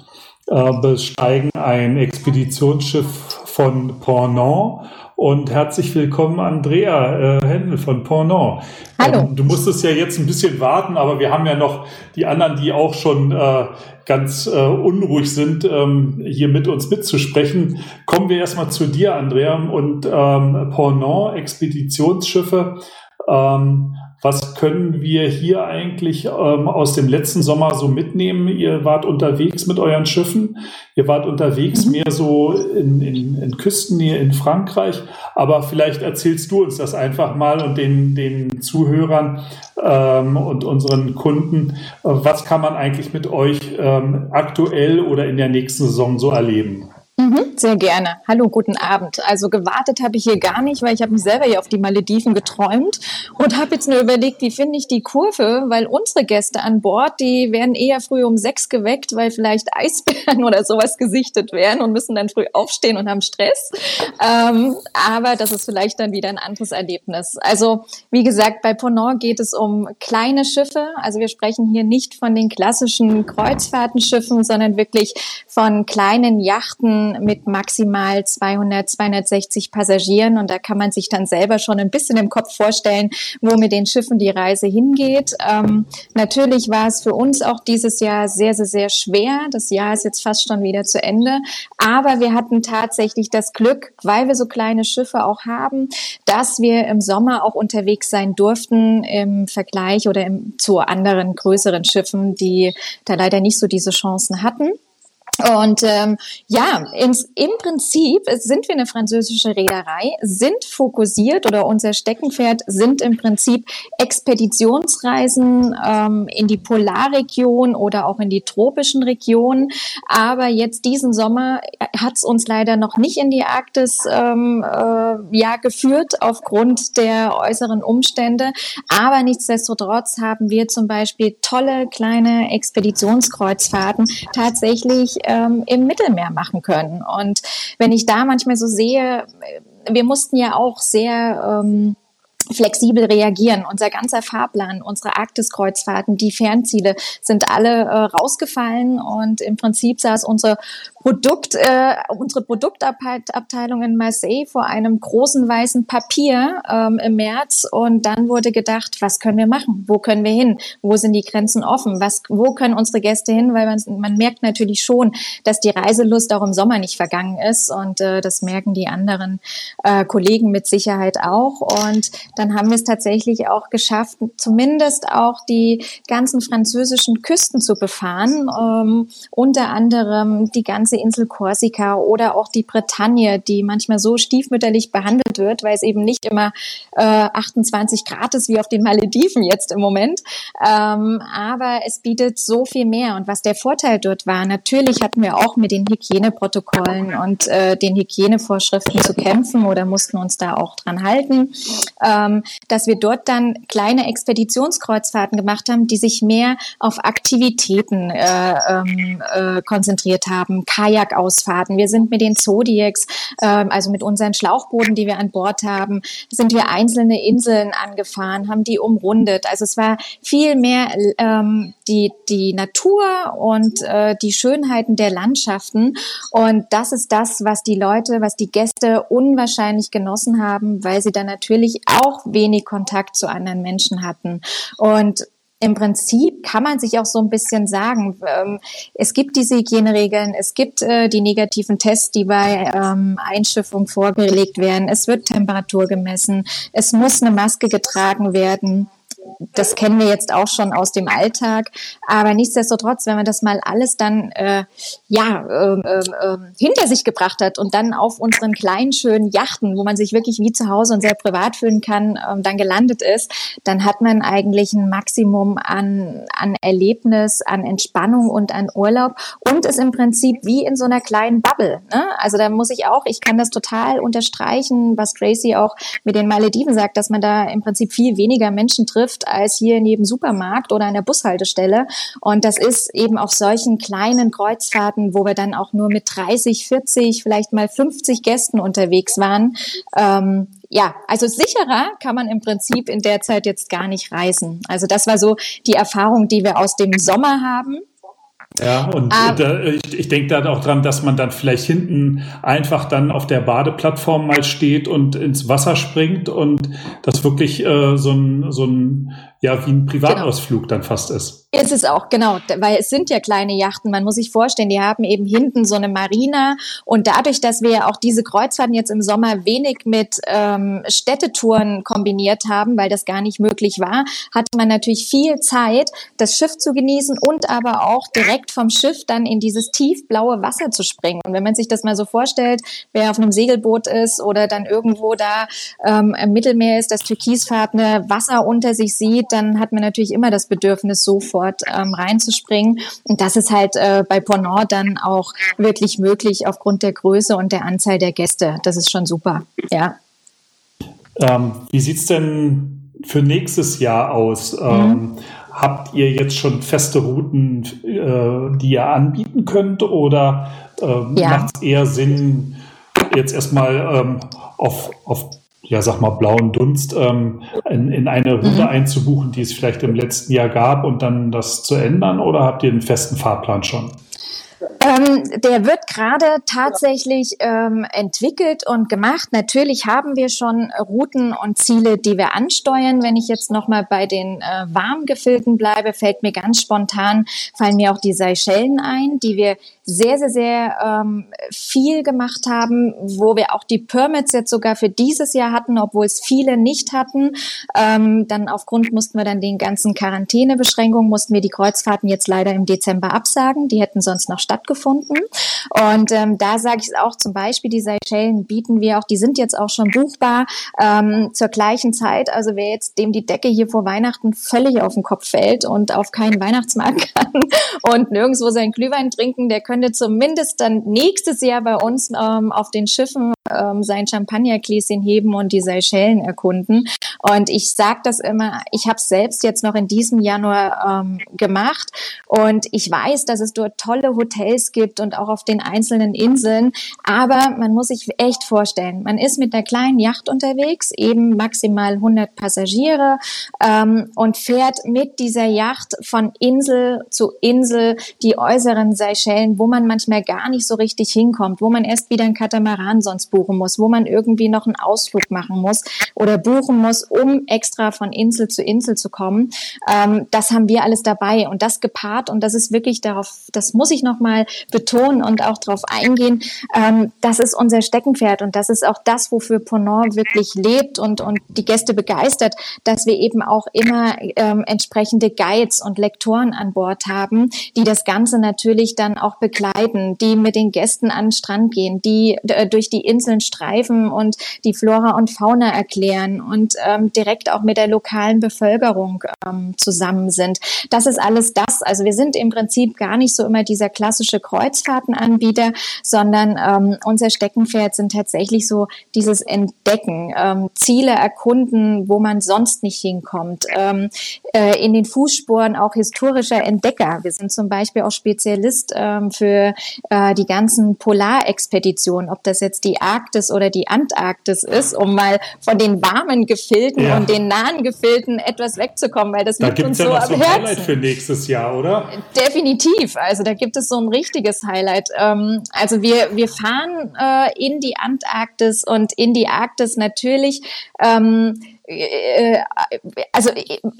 äh, besteigen ein Expeditionsschiff von Pornon und herzlich willkommen, Andrea äh, Händel von Pornon. Hallo. Ähm, du musstest ja jetzt ein bisschen warten, aber wir haben ja noch die anderen, die auch schon äh, ganz äh, unruhig sind, ähm, hier mit uns mitzusprechen. Kommen wir erstmal zu dir, Andrea, und ähm, Pornon, Expeditionsschiffe. Ähm, was können wir hier eigentlich ähm, aus dem letzten Sommer so mitnehmen? Ihr wart unterwegs mit euren Schiffen, ihr wart unterwegs mhm. mehr so in, in, in Küstennähe in Frankreich, aber vielleicht erzählst du uns das einfach mal und den, den Zuhörern ähm, und unseren Kunden, was kann man eigentlich mit euch ähm, aktuell oder in der nächsten Saison so erleben? Mhm, sehr gerne. Hallo, guten Abend. Also gewartet habe ich hier gar nicht, weil ich habe mich selber hier auf die Malediven geträumt und habe jetzt nur überlegt, wie finde ich die Kurve, weil unsere Gäste an Bord, die werden eher früh um sechs geweckt, weil vielleicht Eisbären oder sowas gesichtet werden und müssen dann früh aufstehen und haben Stress. Ähm, aber das ist vielleicht dann wieder ein anderes Erlebnis. Also wie gesagt, bei Ponant geht es um kleine Schiffe. Also wir sprechen hier nicht von den klassischen Kreuzfahrtenschiffen, sondern wirklich von kleinen Yachten mit maximal 200, 260 Passagieren und da kann man sich dann selber schon ein bisschen im Kopf vorstellen, wo mit den Schiffen die Reise hingeht. Ähm, natürlich war es für uns auch dieses Jahr sehr, sehr, sehr schwer. Das Jahr ist jetzt fast schon wieder zu Ende, aber wir hatten tatsächlich das Glück, weil wir so kleine Schiffe auch haben, dass wir im Sommer auch unterwegs sein durften im Vergleich oder im, zu anderen größeren Schiffen, die da leider nicht so diese Chancen hatten. Und ähm, ja, ins, im Prinzip sind wir eine französische Reederei, sind fokussiert oder unser Steckenpferd sind im Prinzip Expeditionsreisen ähm, in die Polarregion oder auch in die tropischen Regionen. Aber jetzt diesen Sommer hat es uns leider noch nicht in die Arktis ähm, äh, ja, geführt aufgrund der äußeren Umstände. Aber nichtsdestotrotz haben wir zum Beispiel tolle kleine Expeditionskreuzfahrten tatsächlich ähm, im Mittelmeer machen können. Und wenn ich da manchmal so sehe, wir mussten ja auch sehr ähm, flexibel reagieren. Unser ganzer Fahrplan, unsere Arktiskreuzfahrten, die Fernziele sind alle äh, rausgefallen und im Prinzip saß unsere Produkt, äh, unsere Produktabteilung in Marseille vor einem großen weißen Papier ähm, im März und dann wurde gedacht, was können wir machen? Wo können wir hin? Wo sind die Grenzen offen? Was, wo können unsere Gäste hin? Weil man, man merkt natürlich schon, dass die Reiselust auch im Sommer nicht vergangen ist und äh, das merken die anderen äh, Kollegen mit Sicherheit auch und dann haben wir es tatsächlich auch geschafft, zumindest auch die ganzen französischen Küsten zu befahren, ähm, unter anderem die ganze Insel Korsika oder auch die Bretagne, die manchmal so stiefmütterlich behandelt wird, weil es eben nicht immer äh, 28 Grad ist wie auf den Malediven jetzt im Moment. Ähm, aber es bietet so viel mehr. Und was der Vorteil dort war, natürlich hatten wir auch mit den Hygieneprotokollen und äh, den Hygienevorschriften zu kämpfen oder mussten uns da auch dran halten, ähm, dass wir dort dann kleine Expeditionskreuzfahrten gemacht haben, die sich mehr auf Aktivitäten äh, ähm, äh, konzentriert haben, Kajakausfahrten. Wir sind mit den Zodiacs, äh, also mit unseren Schlauchbooten, die wir an Bord haben, sind wir einzelne Inseln angefahren, haben die umrundet. Also es war viel mehr ähm, die, die Natur und äh, die Schönheiten der Landschaften. Und das ist das, was die Leute, was die Gäste unwahrscheinlich genossen haben, weil sie dann natürlich auch wenig Kontakt zu anderen Menschen hatten. Und im Prinzip kann man sich auch so ein bisschen sagen, ähm, es gibt diese Hygieneregeln, es gibt äh, die negativen Tests, die bei ähm, Einschiffung vorgelegt werden, es wird Temperatur gemessen, es muss eine Maske getragen werden das kennen wir jetzt auch schon aus dem Alltag. Aber nichtsdestotrotz, wenn man das mal alles dann äh, ja äh, äh, hinter sich gebracht hat und dann auf unseren kleinen schönen Yachten, wo man sich wirklich wie zu Hause und sehr privat fühlen kann, äh, dann gelandet ist, dann hat man eigentlich ein Maximum an an Erlebnis, an Entspannung und an Urlaub und ist im Prinzip wie in so einer kleinen Bubble. Ne? Also da muss ich auch, ich kann das total unterstreichen, was Tracy auch mit den Malediven sagt, dass man da im Prinzip viel weniger Menschen trifft als hier neben Supermarkt oder an der Bushaltestelle. Und das ist eben auf solchen kleinen Kreuzfahrten, wo wir dann auch nur mit 30, 40, vielleicht mal 50 Gästen unterwegs waren. Ähm, ja, also sicherer kann man im Prinzip in der Zeit jetzt gar nicht reisen. Also das war so die Erfahrung, die wir aus dem Sommer haben. Ja, und ah. da, ich, ich denke da auch dran, dass man dann vielleicht hinten einfach dann auf der Badeplattform mal steht und ins Wasser springt und das wirklich äh, so ein, so ein ja wie ein Privatausflug genau. dann fast ist. Ist es auch, genau, weil es sind ja kleine Yachten. Man muss sich vorstellen, die haben eben hinten so eine Marina und dadurch, dass wir ja auch diese Kreuzfahrten jetzt im Sommer wenig mit ähm, Städtetouren kombiniert haben, weil das gar nicht möglich war, hatte man natürlich viel Zeit, das Schiff zu genießen und aber auch direkt vom Schiff dann in dieses tiefblaue Wasser zu springen. Und wenn man sich das mal so vorstellt, wer auf einem Segelboot ist oder dann irgendwo da ähm, im Mittelmeer ist, das türkisfarbene Wasser unter sich sieht, dann hat man natürlich immer das Bedürfnis, sofort ähm, reinzuspringen. Und das ist halt äh, bei Ponant dann auch wirklich möglich aufgrund der Größe und der Anzahl der Gäste. Das ist schon super, ja. Ähm, wie sieht's denn für nächstes Jahr aus? Mhm. Ähm, habt ihr jetzt schon feste Routen, äh, die ihr anbieten könnt oder äh, ja. macht es eher Sinn, jetzt erstmal ähm, auf, auf ja, sag mal, blauen Dunst ähm, in, in eine Route mhm. einzubuchen, die es vielleicht im letzten Jahr gab und dann das zu ändern oder habt ihr einen festen Fahrplan schon? Ähm, der wird gerade tatsächlich ähm, entwickelt und gemacht. Natürlich haben wir schon Routen und Ziele, die wir ansteuern. Wenn ich jetzt nochmal bei den äh, warmgefüllten bleibe, fällt mir ganz spontan, fallen mir auch die Seychellen ein, die wir sehr, sehr, sehr ähm, viel gemacht haben, wo wir auch die Permits jetzt sogar für dieses Jahr hatten, obwohl es viele nicht hatten. Ähm, dann aufgrund mussten wir dann den ganzen Quarantänebeschränkungen, mussten wir die Kreuzfahrten jetzt leider im Dezember absagen. Die hätten sonst noch stattgefunden. Und ähm, da sage ich es auch zum Beispiel, die Seychellen bieten wir auch, die sind jetzt auch schon buchbar ähm, zur gleichen Zeit. Also wer jetzt dem die Decke hier vor Weihnachten völlig auf den Kopf fällt und auf keinen Weihnachtsmarkt kann und nirgendwo seinen Glühwein trinken, der könnte zumindest dann nächstes Jahr bei uns ähm, auf den Schiffen ähm, sein Champagnergläschen heben und die Seychellen erkunden. Und ich sage das immer, ich habe es selbst jetzt noch in diesem Januar ähm, gemacht und ich weiß, dass es dort tolle Hotels gibt und auch auf den einzelnen Inseln. Aber man muss sich echt vorstellen, man ist mit einer kleinen Yacht unterwegs, eben maximal 100 Passagiere ähm, und fährt mit dieser Yacht von Insel zu Insel die äußeren Seychellen, wo man manchmal gar nicht so richtig hinkommt, wo man erst wieder ein Katamaran sonst buchen muss, wo man irgendwie noch einen Ausflug machen muss oder buchen muss, um extra von Insel zu Insel zu kommen. Ähm, das haben wir alles dabei und das gepaart und das ist wirklich darauf, das muss ich nochmal betonen und auch darauf eingehen. Ähm, das ist unser Steckenpferd und das ist auch das, wofür Ponant wirklich lebt und, und die Gäste begeistert, dass wir eben auch immer ähm, entsprechende Guides und Lektoren an Bord haben, die das Ganze natürlich dann auch begleiten, die mit den Gästen an den Strand gehen, die äh, durch die Insel einzelnen Streifen und die Flora und Fauna erklären und ähm, direkt auch mit der lokalen Bevölkerung ähm, zusammen sind. Das ist alles das. Also wir sind im Prinzip gar nicht so immer dieser klassische Kreuzfahrtenanbieter, sondern ähm, unser Steckenpferd sind tatsächlich so dieses Entdecken, ähm, Ziele erkunden, wo man sonst nicht hinkommt, ähm, äh, in den Fußspuren auch historischer Entdecker. Wir sind zum Beispiel auch Spezialist ähm, für äh, die ganzen Polarexpeditionen, ob das jetzt die Arktis oder die Antarktis ist, um mal von den warmen Gefilden ja. und den nahen Gefilden etwas wegzukommen, weil das da liegt uns ja so am so ein Herzen. Highlight für nächstes Jahr, oder? Definitiv. Also da gibt es so ein richtiges Highlight. Ähm, also wir, wir fahren äh, in die Antarktis und in die Arktis natürlich ähm, äh, also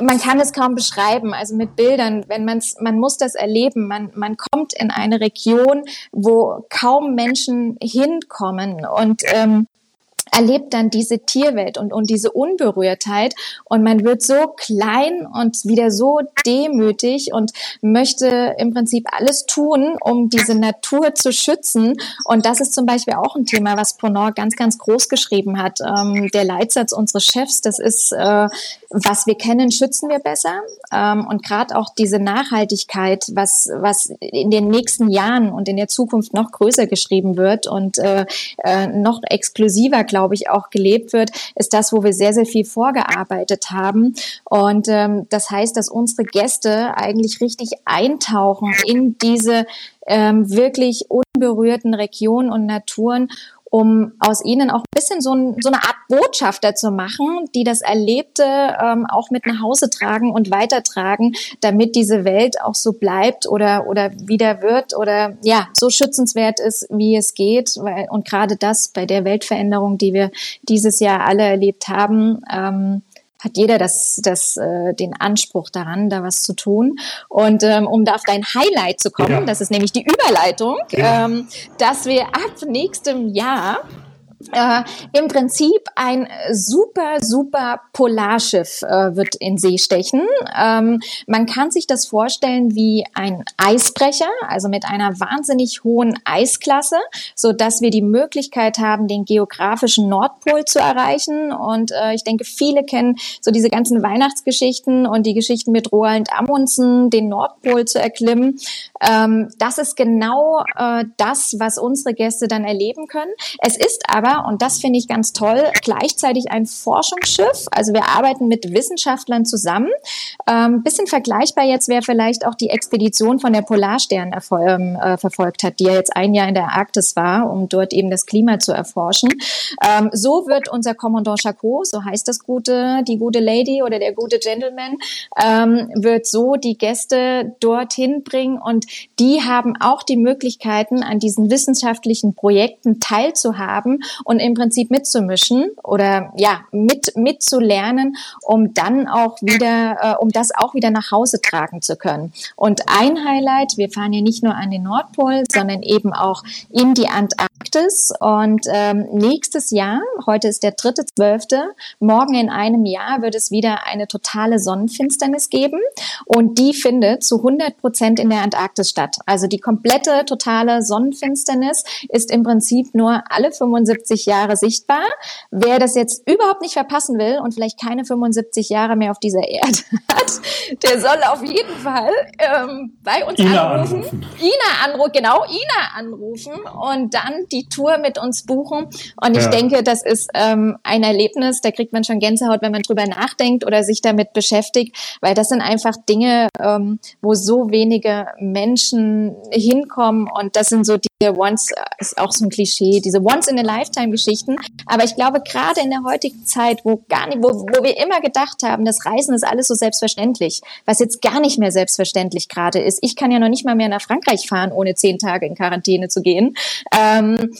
man kann es kaum beschreiben, also mit Bildern, wenn man's, man muss das erleben, man, man kommt in eine Region, wo kaum Menschen hinkommen. Und ähm, erlebt dann diese Tierwelt und, und diese Unberührtheit und man wird so klein und wieder so demütig und möchte im Prinzip alles tun, um diese Natur zu schützen. Und das ist zum Beispiel auch ein Thema, was Ponor ganz, ganz groß geschrieben hat. Ähm, der Leitsatz unseres Chefs, das ist, äh, was wir kennen, schützen wir besser. Ähm, und gerade auch diese Nachhaltigkeit, was, was in den nächsten Jahren und in der Zukunft noch größer geschrieben wird und äh, äh, noch exklusiver, glaube glaube ich, auch gelebt wird, ist das, wo wir sehr, sehr viel vorgearbeitet haben. Und ähm, das heißt, dass unsere Gäste eigentlich richtig eintauchen in diese ähm, wirklich unberührten Regionen und Naturen um aus ihnen auch ein bisschen so, ein, so eine Art Botschafter zu machen, die das Erlebte ähm, auch mit nach Hause tragen und weitertragen, damit diese Welt auch so bleibt oder, oder wieder wird oder ja, so schützenswert ist, wie es geht. Weil, und gerade das bei der Weltveränderung, die wir dieses Jahr alle erlebt haben, ähm, hat jeder das, das, äh, den Anspruch daran, da was zu tun. Und ähm, um da auf dein Highlight zu kommen, ja. das ist nämlich die Überleitung, ja. ähm, dass wir ab nächstem Jahr äh, im Prinzip ein super, super Polarschiff äh, wird in See stechen. Ähm, man kann sich das vorstellen wie ein Eisbrecher, also mit einer wahnsinnig hohen Eisklasse, so dass wir die Möglichkeit haben, den geografischen Nordpol zu erreichen. Und äh, ich denke, viele kennen so diese ganzen Weihnachtsgeschichten und die Geschichten mit Roald Amundsen, den Nordpol zu erklimmen. Ähm, das ist genau äh, das, was unsere Gäste dann erleben können. Es ist aber, und das finde ich ganz toll, gleichzeitig ein Forschungsschiff. Also wir arbeiten mit Wissenschaftlern zusammen. Ähm, bisschen vergleichbar jetzt wäre vielleicht auch die Expedition von der Polarstern ähm, äh, verfolgt hat, die ja jetzt ein Jahr in der Arktis war, um dort eben das Klima zu erforschen. Ähm, so wird unser Commandant Chacot, so heißt das gute, die gute Lady oder der gute Gentleman, ähm, wird so die Gäste dorthin bringen und die haben auch die Möglichkeiten, an diesen wissenschaftlichen Projekten teilzuhaben und im Prinzip mitzumischen oder ja, mit, mitzulernen, um dann auch wieder, äh, um das auch wieder nach Hause tragen zu können. Und ein Highlight, wir fahren ja nicht nur an den Nordpol, sondern eben auch in die Antarktis. Und ähm, nächstes Jahr, heute ist der dritte zwölfte, morgen in einem Jahr wird es wieder eine totale Sonnenfinsternis geben. Und die findet zu 100 Prozent in der Antarktis statt. Also die komplette, totale Sonnenfinsternis ist im Prinzip nur alle 75 Jahre sichtbar. Wer das jetzt überhaupt nicht verpassen will und vielleicht keine 75 Jahre mehr auf dieser Erde hat, der soll auf jeden Fall ähm, bei uns Ina anrufen. anrufen. Ina anrufen, genau, Ina anrufen und dann die Tour mit uns buchen. Und ich ja. denke, das ist ähm, ein Erlebnis, da kriegt man schon Gänsehaut, wenn man drüber nachdenkt oder sich damit beschäftigt, weil das sind einfach Dinge, ähm, wo so wenige Menschen hinkommen und das sind so diese Once, ist auch so ein Klischee, diese Once-in-a-Lifetime-Geschichten. Aber ich glaube, gerade in der heutigen Zeit, wo gar nicht, wo, wo wir immer gedacht haben, das Reisen ist alles so selbstverständlich, was jetzt gar nicht mehr selbstverständlich gerade ist. Ich kann ja noch nicht mal mehr nach Frankreich fahren, ohne zehn Tage in Quarantäne zu gehen. Ähm,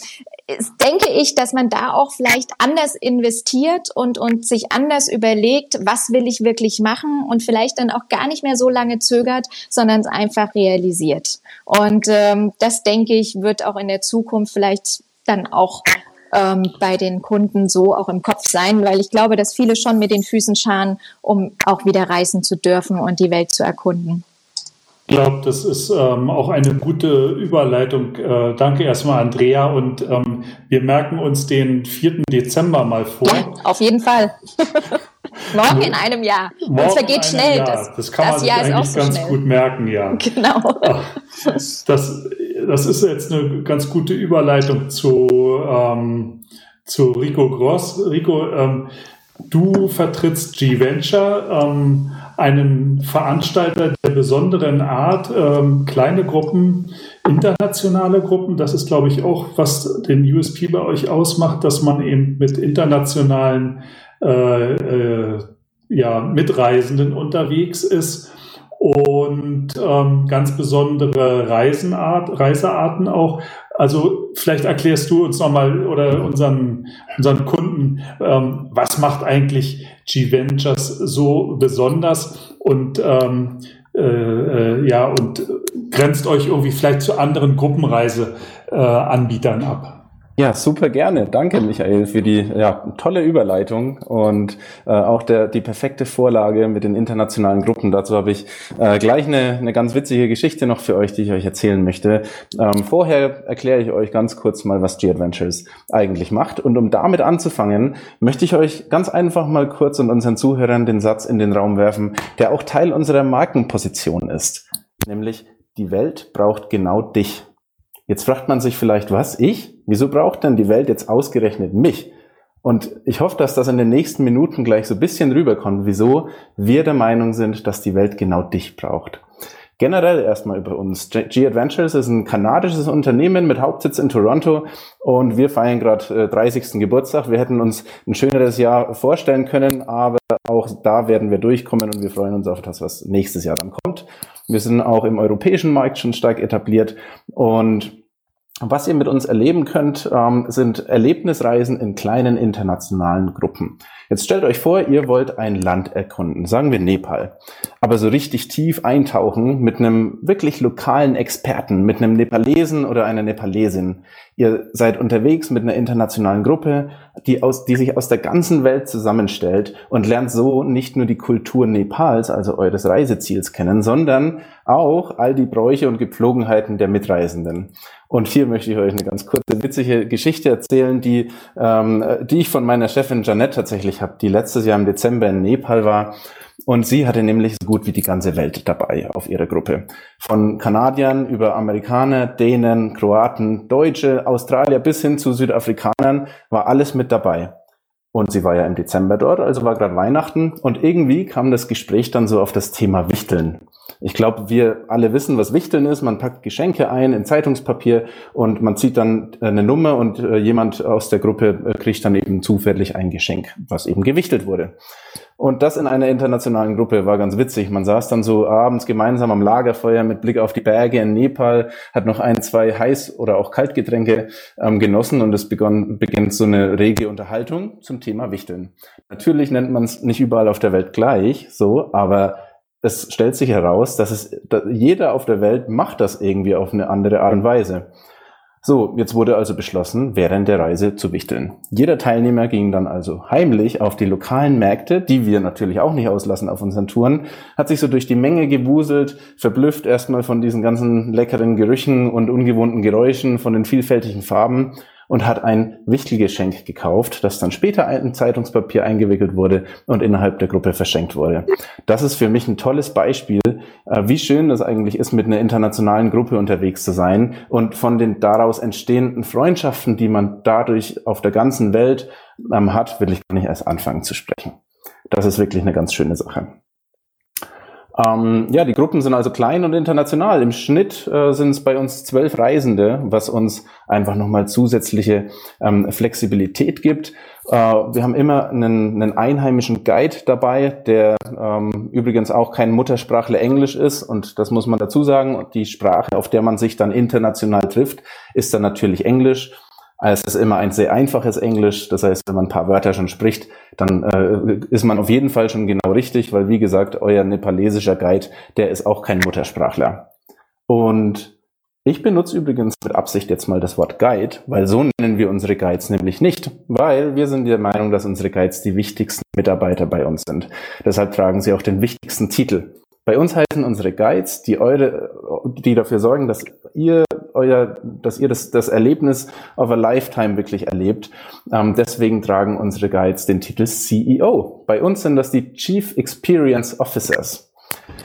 denke ich, dass man da auch vielleicht anders investiert und, und sich anders überlegt, was will ich wirklich machen und vielleicht dann auch gar nicht mehr so lange zögert, sondern es einfach realisiert. Und ähm, das, denke ich, wird auch in der Zukunft vielleicht dann auch ähm, bei den Kunden so auch im Kopf sein, weil ich glaube, dass viele schon mit den Füßen scharen, um auch wieder reisen zu dürfen und die Welt zu erkunden. Ich glaube, das ist ähm, auch eine gute Überleitung. Äh, danke erstmal, Andrea. Und ähm, wir merken uns den 4. Dezember mal vor. Ja, auf jeden Fall. Morgen in einem Jahr. Morgen es vergeht schnell. Jahr. Das, das kann das man sich Jahr eigentlich so ganz schnell. gut merken, ja. Genau. Das, das ist jetzt eine ganz gute Überleitung zu, ähm, zu Rico Gross. Rico, ähm, du vertrittst G-Venture. Ähm, einen Veranstalter der besonderen Art, ähm, kleine Gruppen, internationale Gruppen. Das ist, glaube ich, auch, was den USP bei euch ausmacht, dass man eben mit internationalen äh, äh, ja, Mitreisenden unterwegs ist und ähm, ganz besondere Reisenart, Reisearten auch. Also vielleicht erklärst du uns nochmal oder unseren, unseren Kunden, ähm, was macht eigentlich G-Ventures so besonders und ähm, äh, äh, ja und grenzt euch irgendwie vielleicht zu anderen Gruppenreiseanbietern äh, ab. Ja, super gerne. Danke, Michael, für die ja, tolle Überleitung und äh, auch der, die perfekte Vorlage mit den internationalen Gruppen. Dazu habe ich äh, gleich eine, eine ganz witzige Geschichte noch für euch, die ich euch erzählen möchte. Ähm, vorher erkläre ich euch ganz kurz mal, was G-Adventures eigentlich macht. Und um damit anzufangen, möchte ich euch ganz einfach mal kurz und unseren Zuhörern den Satz in den Raum werfen, der auch Teil unserer Markenposition ist. Nämlich, die Welt braucht genau dich. Jetzt fragt man sich vielleicht, was, ich? Wieso braucht denn die Welt jetzt ausgerechnet mich? Und ich hoffe, dass das in den nächsten Minuten gleich so ein bisschen rüberkommt, wieso wir der Meinung sind, dass die Welt genau dich braucht. Generell erstmal über uns. G-Adventures ist ein kanadisches Unternehmen mit Hauptsitz in Toronto und wir feiern gerade äh, 30. Geburtstag. Wir hätten uns ein schöneres Jahr vorstellen können, aber auch da werden wir durchkommen und wir freuen uns auf das, was nächstes Jahr dann kommt. Wir sind auch im europäischen Markt schon stark etabliert und was ihr mit uns erleben könnt, ähm, sind Erlebnisreisen in kleinen internationalen Gruppen. Jetzt stellt euch vor, ihr wollt ein Land erkunden, sagen wir Nepal, aber so richtig tief eintauchen mit einem wirklich lokalen Experten, mit einem Nepalesen oder einer Nepalesin. Ihr seid unterwegs mit einer internationalen Gruppe, die, aus, die sich aus der ganzen Welt zusammenstellt und lernt so nicht nur die Kultur Nepals, also eures Reiseziels kennen, sondern auch all die Bräuche und Gepflogenheiten der Mitreisenden. Und hier möchte ich euch eine ganz kurze, witzige Geschichte erzählen, die, ähm, die ich von meiner Chefin Janette tatsächlich habe, die letztes Jahr im Dezember in Nepal war. Und sie hatte nämlich so gut wie die ganze Welt dabei auf ihrer Gruppe. Von Kanadiern über Amerikaner, Dänen, Kroaten, Deutsche, Australier bis hin zu Südafrikanern war alles mit dabei. Und sie war ja im Dezember dort, also war gerade Weihnachten. Und irgendwie kam das Gespräch dann so auf das Thema Wichteln. Ich glaube, wir alle wissen, was Wichteln ist. Man packt Geschenke ein in Zeitungspapier und man zieht dann äh, eine Nummer und äh, jemand aus der Gruppe äh, kriegt dann eben zufällig ein Geschenk, was eben gewichtelt wurde. Und das in einer internationalen Gruppe war ganz witzig. Man saß dann so abends gemeinsam am Lagerfeuer mit Blick auf die Berge in Nepal, hat noch ein, zwei Heiß- oder auch Kaltgetränke ähm, genossen und es begann, beginnt so eine rege Unterhaltung zum Thema Wichteln. Natürlich nennt man es nicht überall auf der Welt gleich, so, aber es stellt sich heraus, dass es dass jeder auf der Welt macht das irgendwie auf eine andere Art und Weise. So, jetzt wurde also beschlossen, während der Reise zu wichteln. Jeder Teilnehmer ging dann also heimlich auf die lokalen Märkte, die wir natürlich auch nicht auslassen auf unseren Touren, hat sich so durch die Menge gewuselt, verblüfft erstmal von diesen ganzen leckeren Gerüchen und ungewohnten Geräuschen, von den vielfältigen Farben und hat ein Wichtelgeschenk gekauft, das dann später in Zeitungspapier eingewickelt wurde und innerhalb der Gruppe verschenkt wurde. Das ist für mich ein tolles Beispiel, äh, wie schön das eigentlich ist, mit einer internationalen Gruppe unterwegs zu sein und von den daraus entstehenden Freundschaften, die man dadurch auf der ganzen Welt ähm, hat, will ich gar nicht erst anfangen zu sprechen. Das ist wirklich eine ganz schöne Sache. Ähm, ja, die Gruppen sind also klein und international. Im Schnitt äh, sind es bei uns zwölf Reisende, was uns einfach nochmal zusätzliche ähm, Flexibilität gibt. Äh, wir haben immer einen, einen, einheimischen Guide dabei, der ähm, übrigens auch kein Muttersprachler Englisch ist. Und das muss man dazu sagen. Die Sprache, auf der man sich dann international trifft, ist dann natürlich Englisch. Es ist immer ein sehr einfaches Englisch. Das heißt, wenn man ein paar Wörter schon spricht, dann äh, ist man auf jeden Fall schon genau richtig, weil wie gesagt, euer nepalesischer Guide, der ist auch kein Muttersprachler. Und ich benutze übrigens mit Absicht jetzt mal das Wort Guide, weil so nennen wir unsere Guides nämlich nicht, weil wir sind der Meinung, dass unsere Guides die wichtigsten Mitarbeiter bei uns sind. Deshalb tragen sie auch den wichtigsten Titel. Bei uns heißen unsere Guides, die eure, die dafür sorgen, dass ihr euer, dass ihr das, das Erlebnis of a Lifetime wirklich erlebt. Ähm, deswegen tragen unsere Guides den Titel CEO. Bei uns sind das die Chief Experience Officers.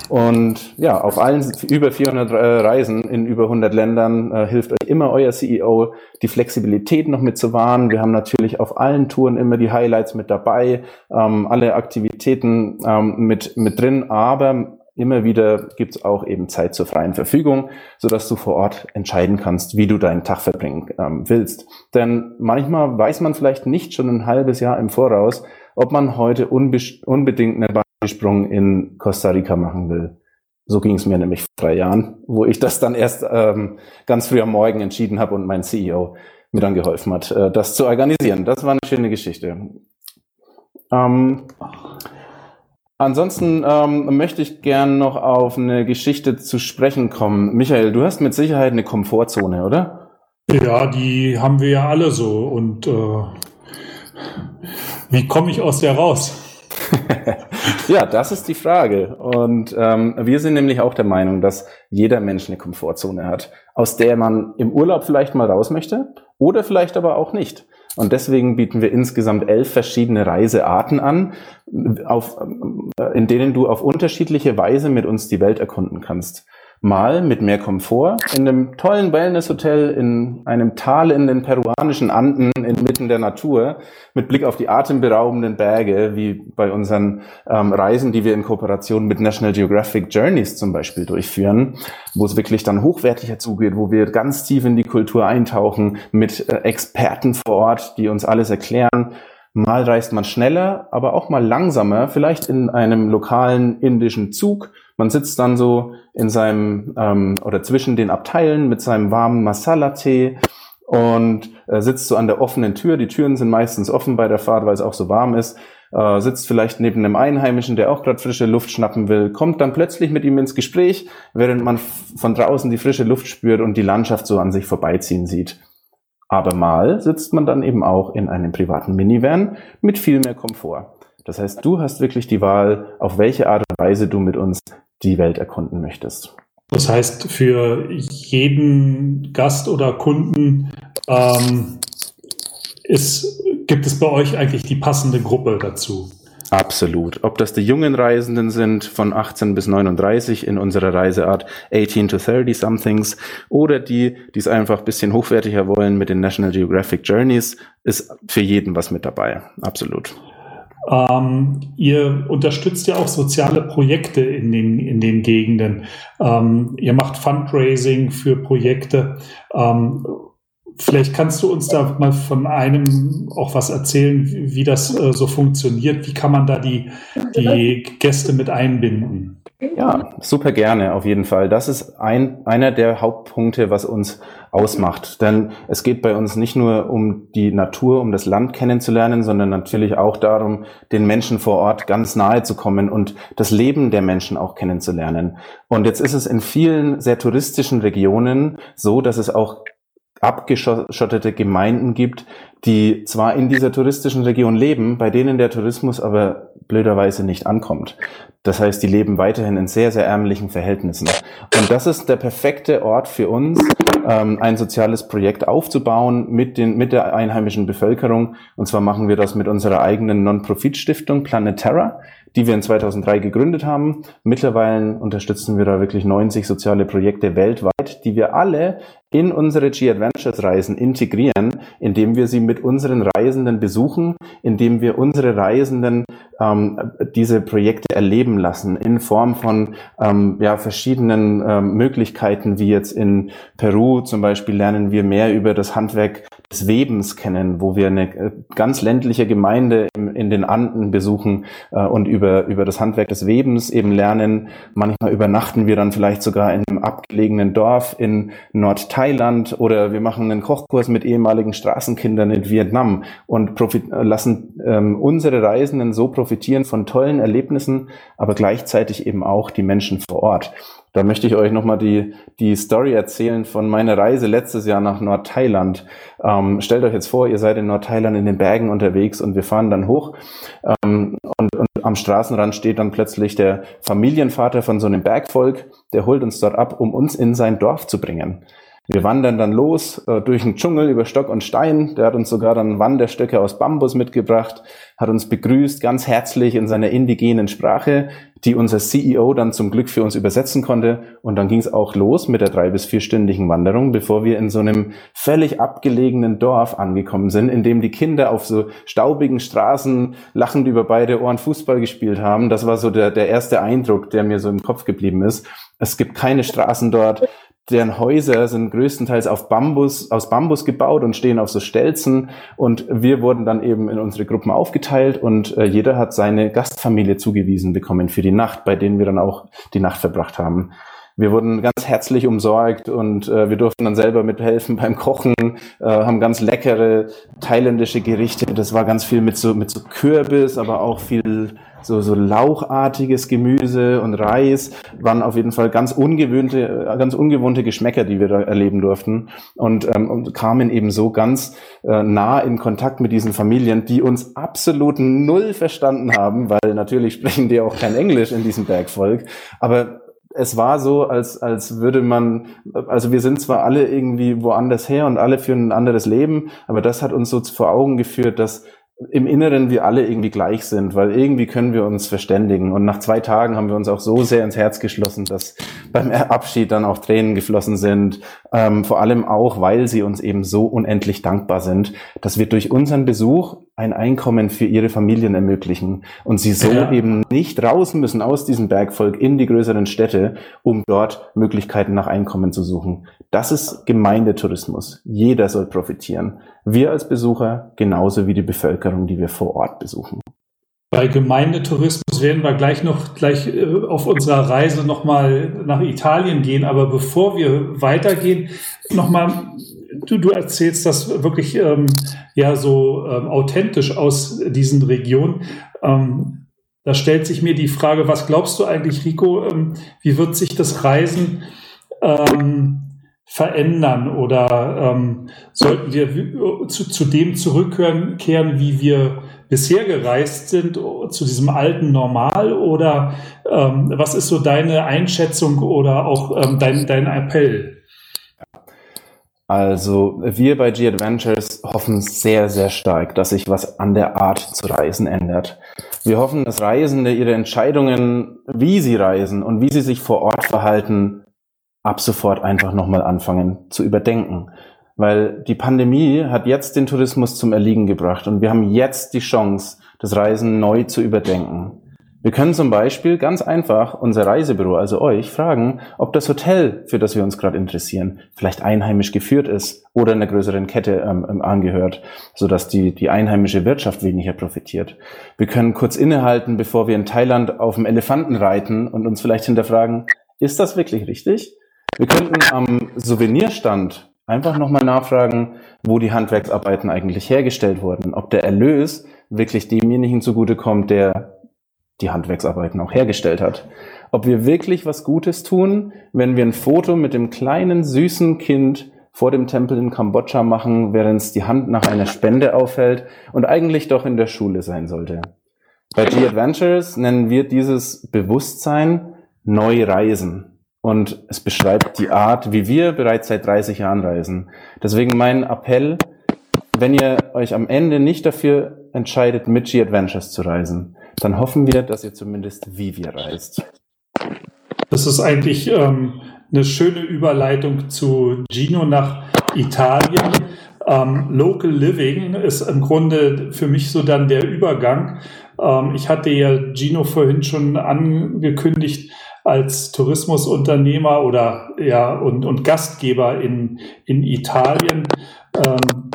Und ja, auf allen über 400 äh, Reisen in über 100 Ländern äh, hilft euch immer euer CEO, die Flexibilität noch mit zu wahren. Wir haben natürlich auf allen Touren immer die Highlights mit dabei, ähm, alle Aktivitäten ähm, mit, mit drin, aber Immer wieder gibt es auch eben Zeit zur freien Verfügung, so dass du vor Ort entscheiden kannst, wie du deinen Tag verbringen ähm, willst. Denn manchmal weiß man vielleicht nicht schon ein halbes Jahr im Voraus, ob man heute unbedingt einen Sprung in Costa Rica machen will. So ging es mir nämlich vor drei Jahren, wo ich das dann erst ähm, ganz früh am Morgen entschieden habe und mein CEO mir dann geholfen hat, äh, das zu organisieren. Das war eine schöne Geschichte. Ähm, Ansonsten ähm, möchte ich gern noch auf eine Geschichte zu sprechen kommen. Michael, du hast mit Sicherheit eine Komfortzone, oder? Ja, die haben wir ja alle so. Und äh, wie komme ich aus der raus? ja, das ist die Frage. Und ähm, wir sind nämlich auch der Meinung, dass jeder Mensch eine Komfortzone hat, aus der man im Urlaub vielleicht mal raus möchte oder vielleicht aber auch nicht. Und deswegen bieten wir insgesamt elf verschiedene Reisearten an, auf, in denen du auf unterschiedliche Weise mit uns die Welt erkunden kannst mal mit mehr Komfort in einem tollen Wellnesshotel in einem Tal in den peruanischen Anden inmitten der Natur mit Blick auf die atemberaubenden Berge, wie bei unseren ähm, Reisen, die wir in Kooperation mit National Geographic Journeys zum Beispiel durchführen, wo es wirklich dann hochwertiger zugeht, wo wir ganz tief in die Kultur eintauchen mit äh, Experten vor Ort, die uns alles erklären. Mal reist man schneller, aber auch mal langsamer, vielleicht in einem lokalen indischen Zug man sitzt dann so in seinem ähm, oder zwischen den Abteilen mit seinem warmen Masala-Tee und äh, sitzt so an der offenen Tür. Die Türen sind meistens offen bei der Fahrt, weil es auch so warm ist. Äh, sitzt vielleicht neben einem Einheimischen, der auch gerade frische Luft schnappen will, kommt dann plötzlich mit ihm ins Gespräch, während man von draußen die frische Luft spürt und die Landschaft so an sich vorbeiziehen sieht. Aber mal sitzt man dann eben auch in einem privaten Minivan mit viel mehr Komfort. Das heißt, du hast wirklich die Wahl, auf welche Art und Weise du mit uns die Welt erkunden möchtest. Das heißt, für jeden Gast oder Kunden ähm, ist, gibt es bei euch eigentlich die passende Gruppe dazu? Absolut. Ob das die jungen Reisenden sind von 18 bis 39 in unserer Reiseart 18 to 30 somethings oder die, die es einfach ein bisschen hochwertiger wollen mit den National Geographic Journeys, ist für jeden was mit dabei. Absolut. Ähm, ihr unterstützt ja auch soziale Projekte in den, in den Gegenden. Ähm, ihr macht Fundraising für Projekte. Ähm, vielleicht kannst du uns da mal von einem auch was erzählen, wie, wie das äh, so funktioniert. Wie kann man da die, die Gäste mit einbinden? Ja, super gerne, auf jeden Fall. Das ist ein, einer der Hauptpunkte, was uns ausmacht. Denn es geht bei uns nicht nur um die Natur, um das Land kennenzulernen, sondern natürlich auch darum, den Menschen vor Ort ganz nahe zu kommen und das Leben der Menschen auch kennenzulernen. Und jetzt ist es in vielen sehr touristischen Regionen so, dass es auch abgeschottete Gemeinden gibt, die zwar in dieser touristischen Region leben, bei denen der Tourismus aber blöderweise nicht ankommt. Das heißt, die leben weiterhin in sehr, sehr ärmlichen Verhältnissen. Und das ist der perfekte Ort für uns, ähm, ein soziales Projekt aufzubauen mit, den, mit der einheimischen Bevölkerung. Und zwar machen wir das mit unserer eigenen Non-Profit-Stiftung Planet Terra, die wir in 2003 gegründet haben. Mittlerweile unterstützen wir da wirklich 90 soziale Projekte weltweit, die wir alle in unsere G-Adventures-Reisen integrieren, indem wir sie mit unseren Reisenden besuchen, indem wir unsere Reisenden ähm, diese Projekte erleben lassen in Form von ähm, ja, verschiedenen ähm, Möglichkeiten, wie jetzt in Peru zum Beispiel lernen wir mehr über das Handwerk des Webens kennen, wo wir eine äh, ganz ländliche Gemeinde in, in den Anden besuchen äh, und über, über das Handwerk des Webens eben lernen. Manchmal übernachten wir dann vielleicht sogar in einem abgelegenen Dorf in Nordthailand Thailand oder wir machen einen Kochkurs mit ehemaligen Straßenkindern in Vietnam und lassen ähm, unsere Reisenden so profitieren von tollen Erlebnissen, aber gleichzeitig eben auch die Menschen vor Ort. Da möchte ich euch nochmal die, die Story erzählen von meiner Reise letztes Jahr nach Nordthailand. Ähm, stellt euch jetzt vor, ihr seid in Nordthailand in den Bergen unterwegs und wir fahren dann hoch ähm, und, und am Straßenrand steht dann plötzlich der Familienvater von so einem Bergvolk, der holt uns dort ab, um uns in sein Dorf zu bringen. Wir wandern dann los äh, durch den Dschungel über Stock und Stein. Der hat uns sogar dann Wanderstöcke aus Bambus mitgebracht, hat uns begrüßt, ganz herzlich in seiner indigenen Sprache, die unser CEO dann zum Glück für uns übersetzen konnte. Und dann ging es auch los mit der drei- bis vierstündigen Wanderung, bevor wir in so einem völlig abgelegenen Dorf angekommen sind, in dem die Kinder auf so staubigen Straßen lachend über beide Ohren Fußball gespielt haben. Das war so der, der erste Eindruck, der mir so im Kopf geblieben ist. Es gibt keine Straßen dort deren Häuser sind größtenteils auf Bambus, aus Bambus gebaut und stehen auf so Stelzen. Und wir wurden dann eben in unsere Gruppen aufgeteilt und äh, jeder hat seine Gastfamilie zugewiesen bekommen für die Nacht, bei denen wir dann auch die Nacht verbracht haben. Wir wurden ganz herzlich umsorgt und äh, wir durften dann selber mithelfen beim Kochen, äh, haben ganz leckere thailändische Gerichte. Das war ganz viel mit so, mit so Kürbis, aber auch viel so, so lauchartiges Gemüse und Reis waren auf jeden Fall ganz ungewöhnte, ganz ungewohnte Geschmäcker, die wir da erleben durften. Und, ähm, und kamen eben so ganz äh, nah in Kontakt mit diesen Familien, die uns absolut null verstanden haben, weil natürlich sprechen die auch kein Englisch in diesem Bergvolk, aber es war so, als, als würde man, also wir sind zwar alle irgendwie woanders her und alle führen ein anderes Leben, aber das hat uns so vor Augen geführt, dass im Inneren wir alle irgendwie gleich sind, weil irgendwie können wir uns verständigen. Und nach zwei Tagen haben wir uns auch so sehr ins Herz geschlossen, dass beim Abschied dann auch Tränen geflossen sind. Ähm, vor allem auch, weil sie uns eben so unendlich dankbar sind, dass wir durch unseren Besuch ein Einkommen für ihre Familien ermöglichen und sie so ja. eben nicht raus müssen aus diesem Bergvolk in die größeren Städte, um dort Möglichkeiten nach Einkommen zu suchen. Das ist Gemeindetourismus. Jeder soll profitieren. Wir als Besucher genauso wie die Bevölkerung, die wir vor Ort besuchen. Bei Gemeindetourismus werden wir gleich noch gleich äh, auf unserer Reise nochmal nach Italien gehen. Aber bevor wir weitergehen, nochmal, du, du erzählst das wirklich ähm, ja so ähm, authentisch aus diesen Regionen. Ähm, da stellt sich mir die Frage, was glaubst du eigentlich, Rico, ähm, wie wird sich das Reisen ähm, verändern oder ähm, sollten wir zu, zu dem zurückkehren, wie wir bisher gereist sind, zu diesem alten Normal oder was ist so deine Einschätzung oder auch dein, dein Appell? Also wir bei G-Adventures hoffen sehr, sehr stark, dass sich was an der Art zu reisen ändert. Wir hoffen, dass Reisende ihre Entscheidungen, wie sie reisen und wie sie sich vor Ort verhalten, ab sofort einfach nochmal anfangen zu überdenken. Weil die Pandemie hat jetzt den Tourismus zum Erliegen gebracht und wir haben jetzt die Chance, das Reisen neu zu überdenken. Wir können zum Beispiel ganz einfach unser Reisebüro, also euch, fragen, ob das Hotel, für das wir uns gerade interessieren, vielleicht einheimisch geführt ist oder einer größeren Kette ähm, ähm, angehört, sodass die, die einheimische Wirtschaft weniger profitiert. Wir können kurz innehalten, bevor wir in Thailand auf dem Elefanten reiten und uns vielleicht hinterfragen, ist das wirklich richtig? Wir könnten am Souvenirstand einfach nochmal nachfragen, wo die Handwerksarbeiten eigentlich hergestellt wurden, ob der Erlös wirklich demjenigen zugutekommt, der die Handwerksarbeiten auch hergestellt hat. Ob wir wirklich was Gutes tun, wenn wir ein Foto mit dem kleinen, süßen Kind vor dem Tempel in Kambodscha machen, während es die Hand nach einer Spende aufhält und eigentlich doch in der Schule sein sollte. Bei G-Adventures nennen wir dieses Bewusstsein Neureisen. Und es beschreibt die Art, wie wir bereits seit 30 Jahren reisen. Deswegen mein Appell, wenn ihr euch am Ende nicht dafür entscheidet, mit G-Adventures zu reisen, dann hoffen wir, dass ihr zumindest wie wir reist. Das ist eigentlich ähm, eine schöne Überleitung zu Gino nach Italien. Ähm, Local Living ist im Grunde für mich so dann der Übergang. Ähm, ich hatte ja Gino vorhin schon angekündigt als Tourismusunternehmer oder ja und, und Gastgeber in, in Italien. Ähm,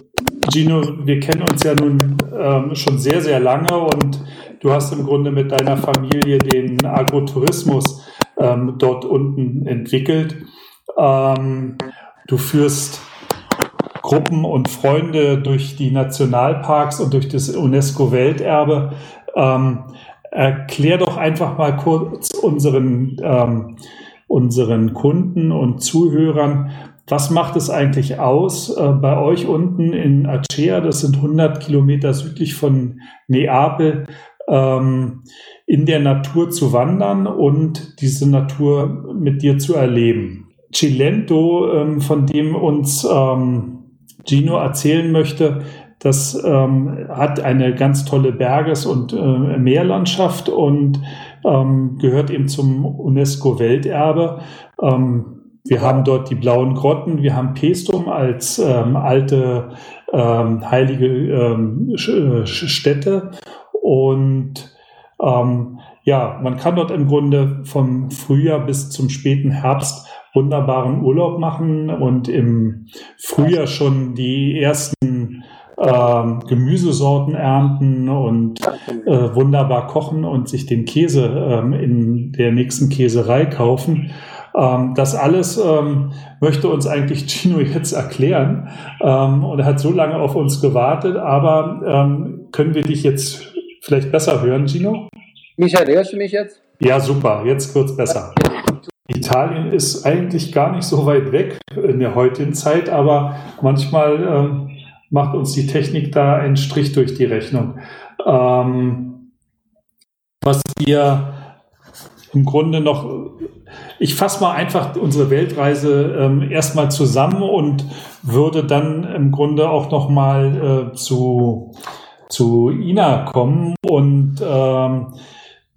Gino, wir kennen uns ja nun ähm, schon sehr, sehr lange und du hast im Grunde mit deiner Familie den Agrotourismus ähm, dort unten entwickelt. Ähm, du führst Gruppen und Freunde durch die Nationalparks und durch das UNESCO-Welterbe. Ähm, erklär doch einfach mal kurz unseren, ähm, unseren Kunden und Zuhörern, was macht es eigentlich aus, äh, bei euch unten in Acea, das sind 100 Kilometer südlich von Neapel, ähm, in der Natur zu wandern und diese Natur mit dir zu erleben. Cilento, ähm, von dem uns ähm, Gino erzählen möchte, das hat eine ganz tolle Berges- und äh, Meerlandschaft und gehört eben zum UNESCO-Welterbe. Wir haben dort die blauen Grotten, wir haben Pestum als ähm, alte ähm, heilige ähm, äh, Stätte und ähm, ja, man kann dort im Grunde vom Frühjahr bis zum späten Herbst wunderbaren Urlaub machen und im Frühjahr schon die ersten ähm, Gemüsesorten ernten und äh, wunderbar kochen und sich den Käse ähm, in der nächsten Käserei kaufen. Ähm, das alles ähm, möchte uns eigentlich Gino jetzt erklären ähm, und er hat so lange auf uns gewartet, aber ähm, können wir dich jetzt vielleicht besser hören, Gino? Michael, hörst du mich jetzt? Ja, super, jetzt wird's besser. Italien ist eigentlich gar nicht so weit weg in der heutigen Zeit, aber manchmal ähm, macht uns die Technik da einen Strich durch die Rechnung. Ähm, was wir im Grunde noch, ich fasse mal einfach unsere Weltreise ähm, erstmal zusammen und würde dann im Grunde auch noch mal äh, zu, zu Ina kommen und ähm,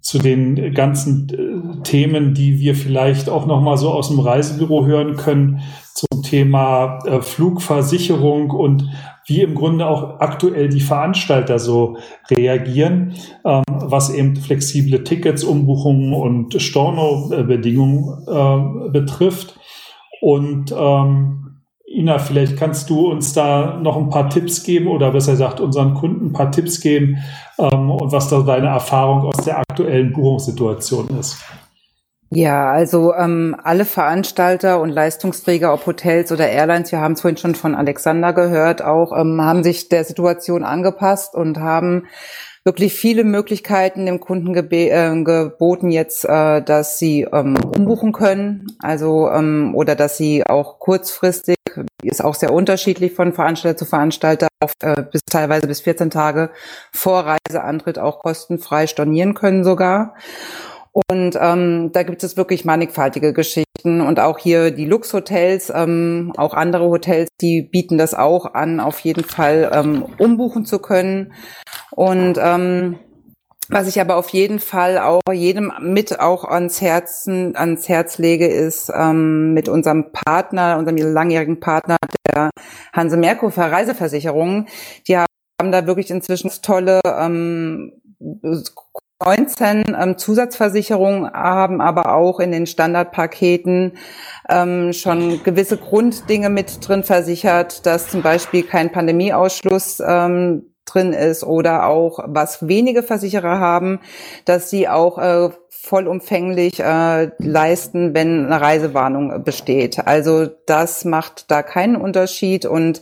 zu den ganzen äh, Themen, die wir vielleicht auch noch mal so aus dem Reisebüro hören können zum Thema äh, Flugversicherung und wie im Grunde auch aktuell die Veranstalter so reagieren, ähm, was eben flexible Tickets, Umbuchungen und Storno-Bedingungen äh, betrifft. Und ähm, Ina, vielleicht kannst du uns da noch ein paar Tipps geben oder besser gesagt unseren Kunden ein paar Tipps geben ähm, und was da deine Erfahrung aus der aktuellen Buchungssituation ist. Ja, also ähm, alle Veranstalter und Leistungsträger, ob Hotels oder Airlines, wir haben es vorhin schon von Alexander gehört, auch ähm, haben sich der Situation angepasst und haben wirklich viele Möglichkeiten dem Kunden äh, geboten jetzt, äh, dass sie ähm, umbuchen können, also ähm, oder dass sie auch kurzfristig, ist auch sehr unterschiedlich von Veranstalter zu Veranstalter, oft, äh, bis teilweise bis 14 Tage vor Reiseantritt auch kostenfrei stornieren können sogar. Und ähm, da gibt es wirklich mannigfaltige Geschichten und auch hier die Luxhotels, ähm, auch andere Hotels, die bieten das auch an, auf jeden Fall ähm, umbuchen zu können. Und ähm, was ich aber auf jeden Fall auch jedem mit auch ans Herzen, ans Herz lege, ist ähm, mit unserem Partner, unserem langjährigen Partner, der Hanse Merkur für Reiseversicherungen. Die haben da wirklich inzwischen tolle ähm, 19 ähm, Zusatzversicherungen haben aber auch in den Standardpaketen ähm, schon gewisse Grunddinge mit drin versichert, dass zum Beispiel kein Pandemieausschluss ähm, drin ist oder auch was wenige Versicherer haben, dass sie auch äh, vollumfänglich äh, leisten, wenn eine Reisewarnung besteht. Also das macht da keinen Unterschied und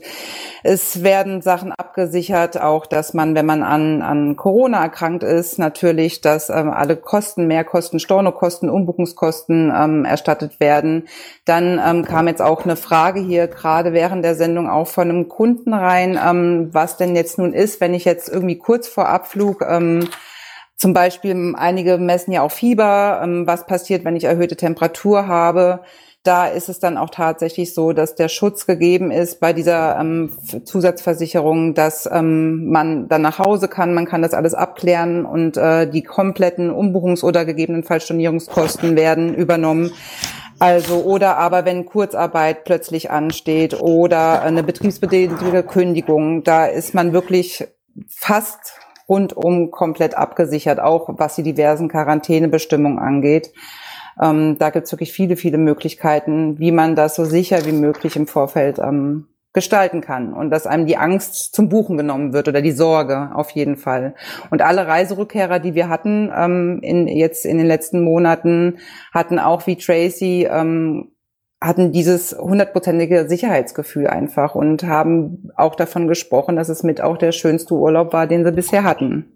es werden Sachen abgesichert, auch dass man, wenn man an, an Corona erkrankt ist, natürlich, dass ähm, alle Kosten, Mehrkosten, Stornokosten, Umbuchungskosten ähm, erstattet werden. Dann ähm, kam jetzt auch eine Frage hier gerade während der Sendung auch von einem Kunden rein, ähm, was denn jetzt nun ist, wenn ich jetzt irgendwie kurz vor Abflug ähm, zum Beispiel, einige messen ja auch Fieber. Ähm, was passiert, wenn ich erhöhte Temperatur habe? Da ist es dann auch tatsächlich so, dass der Schutz gegeben ist bei dieser ähm, Zusatzversicherung, dass ähm, man dann nach Hause kann, man kann das alles abklären und äh, die kompletten Umbuchungs- oder gegebenenfalls Stornierungskosten werden übernommen. Also oder aber wenn Kurzarbeit plötzlich ansteht oder eine betriebsbedingte Kündigung, da ist man wirklich fast rundum komplett abgesichert, auch was die diversen Quarantänebestimmungen angeht. Ähm, da gibt es wirklich viele, viele Möglichkeiten, wie man das so sicher wie möglich im Vorfeld ähm, gestalten kann und dass einem die Angst zum Buchen genommen wird oder die Sorge auf jeden Fall. Und alle Reiserückkehrer, die wir hatten ähm, in, jetzt in den letzten Monaten, hatten auch wie Tracy ähm, hatten dieses hundertprozentige Sicherheitsgefühl einfach und haben auch davon gesprochen, dass es mit auch der schönste Urlaub war, den sie bisher hatten.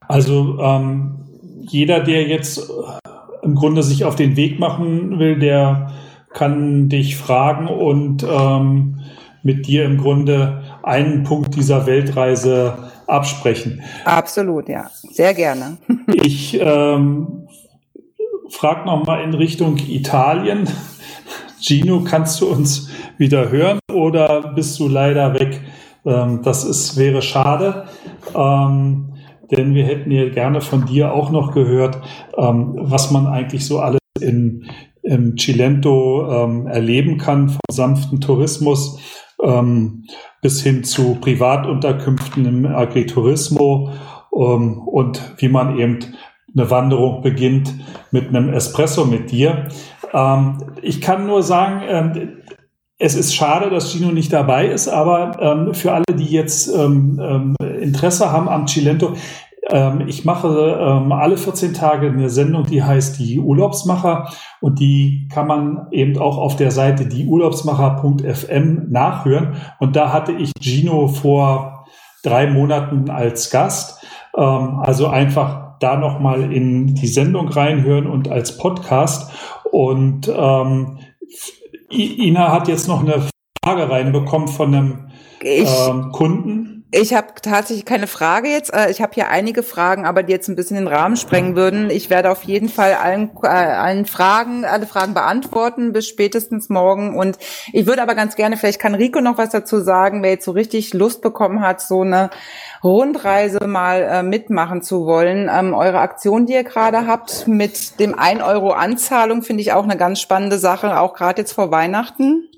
Also ähm, jeder, der jetzt äh, im Grunde sich auf den Weg machen will, der kann dich fragen und ähm, mit dir im Grunde einen Punkt dieser Weltreise absprechen. Absolut, ja, sehr gerne. ich ähm, frage noch mal in Richtung Italien. Gino, kannst du uns wieder hören oder bist du leider weg? Ähm, das ist, wäre schade, ähm, denn wir hätten ja gerne von dir auch noch gehört, ähm, was man eigentlich so alles in, im Cilento ähm, erleben kann, vom sanften Tourismus ähm, bis hin zu Privatunterkünften im Agriturismo ähm, und wie man eben eine Wanderung beginnt mit einem Espresso mit dir. Ähm, ich kann nur sagen, ähm, es ist schade, dass Gino nicht dabei ist, aber ähm, für alle, die jetzt ähm, ähm, Interesse haben am Cilento, ähm, ich mache alle 14 Tage eine Sendung, die heißt die Urlaubsmacher und die kann man eben auch auf der Seite dieurlaubsmacher.fm nachhören. Und da hatte ich Gino vor drei Monaten als Gast. also einfach da nochmal in die Sendung reinhören und als Podcast. Und ähm, Ina hat jetzt noch eine Frage reinbekommen von einem ähm, Kunden. Ich habe tatsächlich keine Frage jetzt. Äh, ich habe hier einige Fragen, aber die jetzt ein bisschen den Rahmen sprengen würden. Ich werde auf jeden Fall allen, äh, allen Fragen, alle Fragen beantworten bis spätestens morgen. Und ich würde aber ganz gerne, vielleicht kann Rico noch was dazu sagen, wer jetzt so richtig Lust bekommen hat, so eine Rundreise mal äh, mitmachen zu wollen. Ähm, eure Aktion, die ihr gerade habt, mit dem 1 Euro Anzahlung, finde ich auch eine ganz spannende Sache, auch gerade jetzt vor Weihnachten.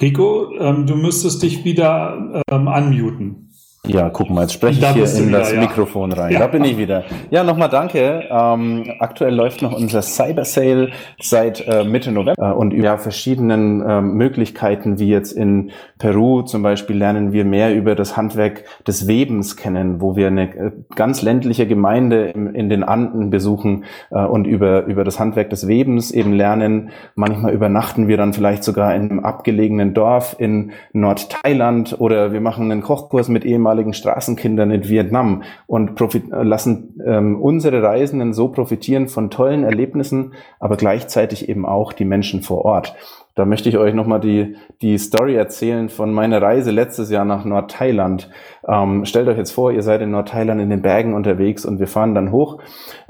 Rico, ähm, du müsstest dich wieder ähm, unmuten. Ja, guck mal, jetzt spreche ich hier in wieder, das ja. Mikrofon rein. Ja. Da bin ich wieder. Ja, nochmal danke. Ähm, aktuell läuft noch unser Cyber Sale seit äh, Mitte November äh, und über verschiedenen äh, Möglichkeiten, wie jetzt in Peru zum Beispiel, lernen wir mehr über das Handwerk des Webens kennen, wo wir eine äh, ganz ländliche Gemeinde im, in den Anden besuchen äh, und über, über das Handwerk des Webens eben lernen. Manchmal übernachten wir dann vielleicht sogar in einem abgelegenen Dorf in Nordthailand oder wir machen einen Kochkurs mit ehemaligen ehemaligen Straßenkindern in Vietnam und lassen ähm, unsere Reisenden so profitieren von tollen Erlebnissen, aber gleichzeitig eben auch die Menschen vor Ort. Da möchte ich euch nochmal die, die Story erzählen von meiner Reise letztes Jahr nach Nordthailand. Ähm, stellt euch jetzt vor, ihr seid in Nordthailand in den Bergen unterwegs und wir fahren dann hoch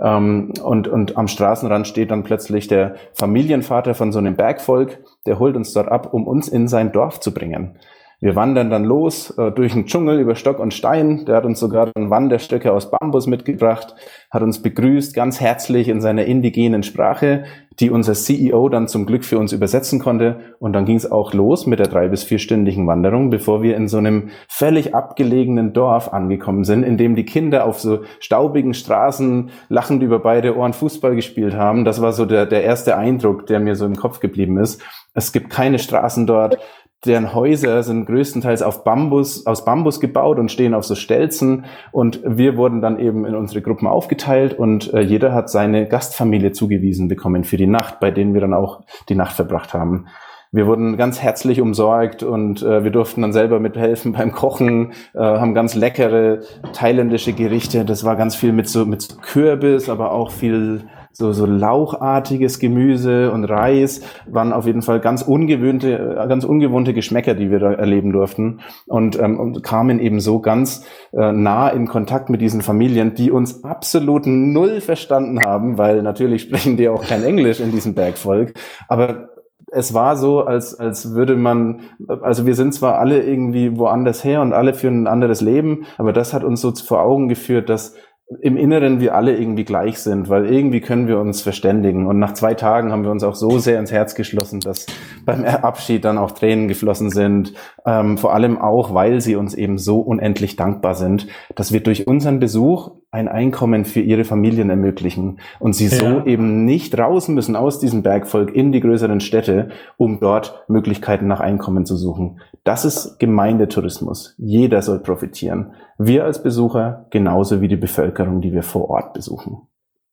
ähm, und, und am Straßenrand steht dann plötzlich der Familienvater von so einem Bergvolk, der holt uns dort ab, um uns in sein Dorf zu bringen. Wir wandern dann los äh, durch den Dschungel über Stock und Stein. Der hat uns sogar dann Wanderstöcke aus Bambus mitgebracht, hat uns begrüßt, ganz herzlich in seiner indigenen Sprache, die unser CEO dann zum Glück für uns übersetzen konnte. Und dann ging es auch los mit der drei- bis vierstündigen Wanderung, bevor wir in so einem völlig abgelegenen Dorf angekommen sind, in dem die Kinder auf so staubigen Straßen lachend über beide Ohren Fußball gespielt haben. Das war so der, der erste Eindruck, der mir so im Kopf geblieben ist. Es gibt keine Straßen dort deren Häuser sind größtenteils auf Bambus, aus Bambus gebaut und stehen auf so Stelzen. Und wir wurden dann eben in unsere Gruppen aufgeteilt und äh, jeder hat seine Gastfamilie zugewiesen bekommen für die Nacht, bei denen wir dann auch die Nacht verbracht haben. Wir wurden ganz herzlich umsorgt und äh, wir durften dann selber mithelfen beim Kochen, äh, haben ganz leckere thailändische Gerichte. Das war ganz viel mit so, mit so Kürbis, aber auch viel so, so lauchartiges Gemüse und Reis waren auf jeden Fall ganz ungewöhnte, äh, ganz ungewohnte Geschmäcker, die wir da erleben durften. Und, ähm, und kamen eben so ganz äh, nah in Kontakt mit diesen Familien, die uns absolut null verstanden haben, weil natürlich sprechen die auch kein Englisch in diesem Bergvolk, aber es war so, als, als würde man, also wir sind zwar alle irgendwie woanders her und alle führen ein anderes Leben, aber das hat uns so vor Augen geführt, dass im Inneren wir alle irgendwie gleich sind, weil irgendwie können wir uns verständigen. Und nach zwei Tagen haben wir uns auch so sehr ins Herz geschlossen, dass beim Abschied dann auch Tränen geflossen sind. Ähm, vor allem auch, weil sie uns eben so unendlich dankbar sind, dass wir durch unseren Besuch ein Einkommen für ihre Familien ermöglichen und sie ja. so eben nicht raus müssen aus diesem Bergvolk in die größeren Städte, um dort Möglichkeiten nach Einkommen zu suchen. Das ist Gemeindetourismus. Jeder soll profitieren. Wir als Besucher genauso wie die Bevölkerung, die wir vor Ort besuchen.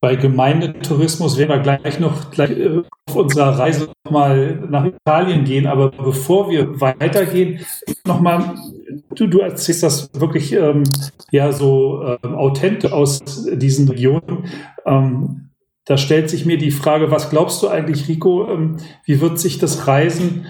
Bei Gemeindetourismus werden wir gleich noch gleich äh, auf unserer Reise mal nach Italien gehen. Aber bevor wir weitergehen, nochmal, du, du erzählst das wirklich ähm, ja so ähm, authentisch aus diesen Regionen. Ähm, da stellt sich mir die Frage, was glaubst du eigentlich, Rico, ähm, wie wird sich das Reisen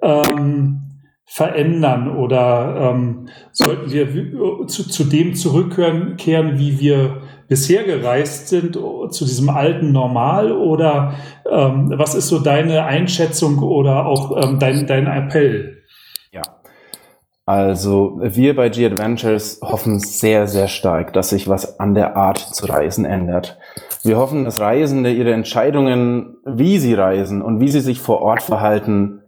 ähm, verändern oder ähm, sollten wir zu, zu dem zurückkehren, wie wir bisher gereist sind, zu diesem alten Normal? Oder ähm, was ist so deine Einschätzung oder auch ähm, dein, dein Appell? Ja. Also wir bei G-Adventures hoffen sehr, sehr stark, dass sich was an der Art zu reisen ändert. Wir hoffen, dass Reisende ihre Entscheidungen, wie sie reisen und wie sie sich vor Ort verhalten,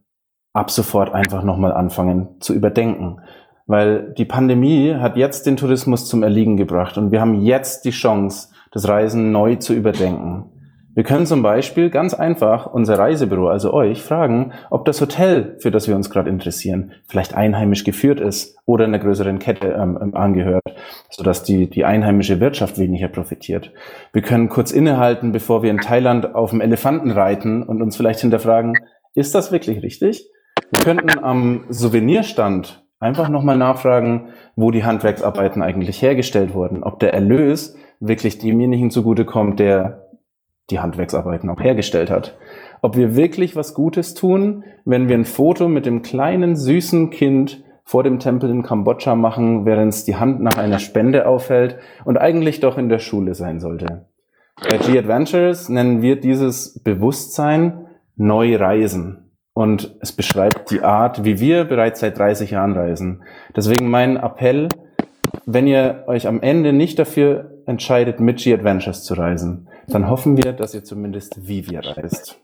ab sofort einfach nochmal anfangen zu überdenken. Weil die Pandemie hat jetzt den Tourismus zum Erliegen gebracht und wir haben jetzt die Chance, das Reisen neu zu überdenken. Wir können zum Beispiel ganz einfach unser Reisebüro, also euch, fragen, ob das Hotel, für das wir uns gerade interessieren, vielleicht einheimisch geführt ist oder einer größeren Kette ähm, ähm, angehört, sodass die, die einheimische Wirtschaft weniger profitiert. Wir können kurz innehalten, bevor wir in Thailand auf dem Elefanten reiten und uns vielleicht hinterfragen, ist das wirklich richtig? Wir könnten am Souvenirstand einfach nochmal nachfragen, wo die Handwerksarbeiten eigentlich hergestellt wurden, ob der Erlös wirklich demjenigen zugutekommt, der die Handwerksarbeiten auch hergestellt hat. Ob wir wirklich was Gutes tun, wenn wir ein Foto mit dem kleinen, süßen Kind vor dem Tempel in Kambodscha machen, während es die Hand nach einer Spende aufhält und eigentlich doch in der Schule sein sollte. Bei G-Adventures nennen wir dieses Bewusstsein Neureisen und es beschreibt die Art, wie wir bereits seit 30 Jahren reisen. Deswegen mein Appell, wenn ihr euch am Ende nicht dafür entscheidet, mit G-Adventures zu reisen, dann hoffen wir, dass ihr zumindest wie wir reist.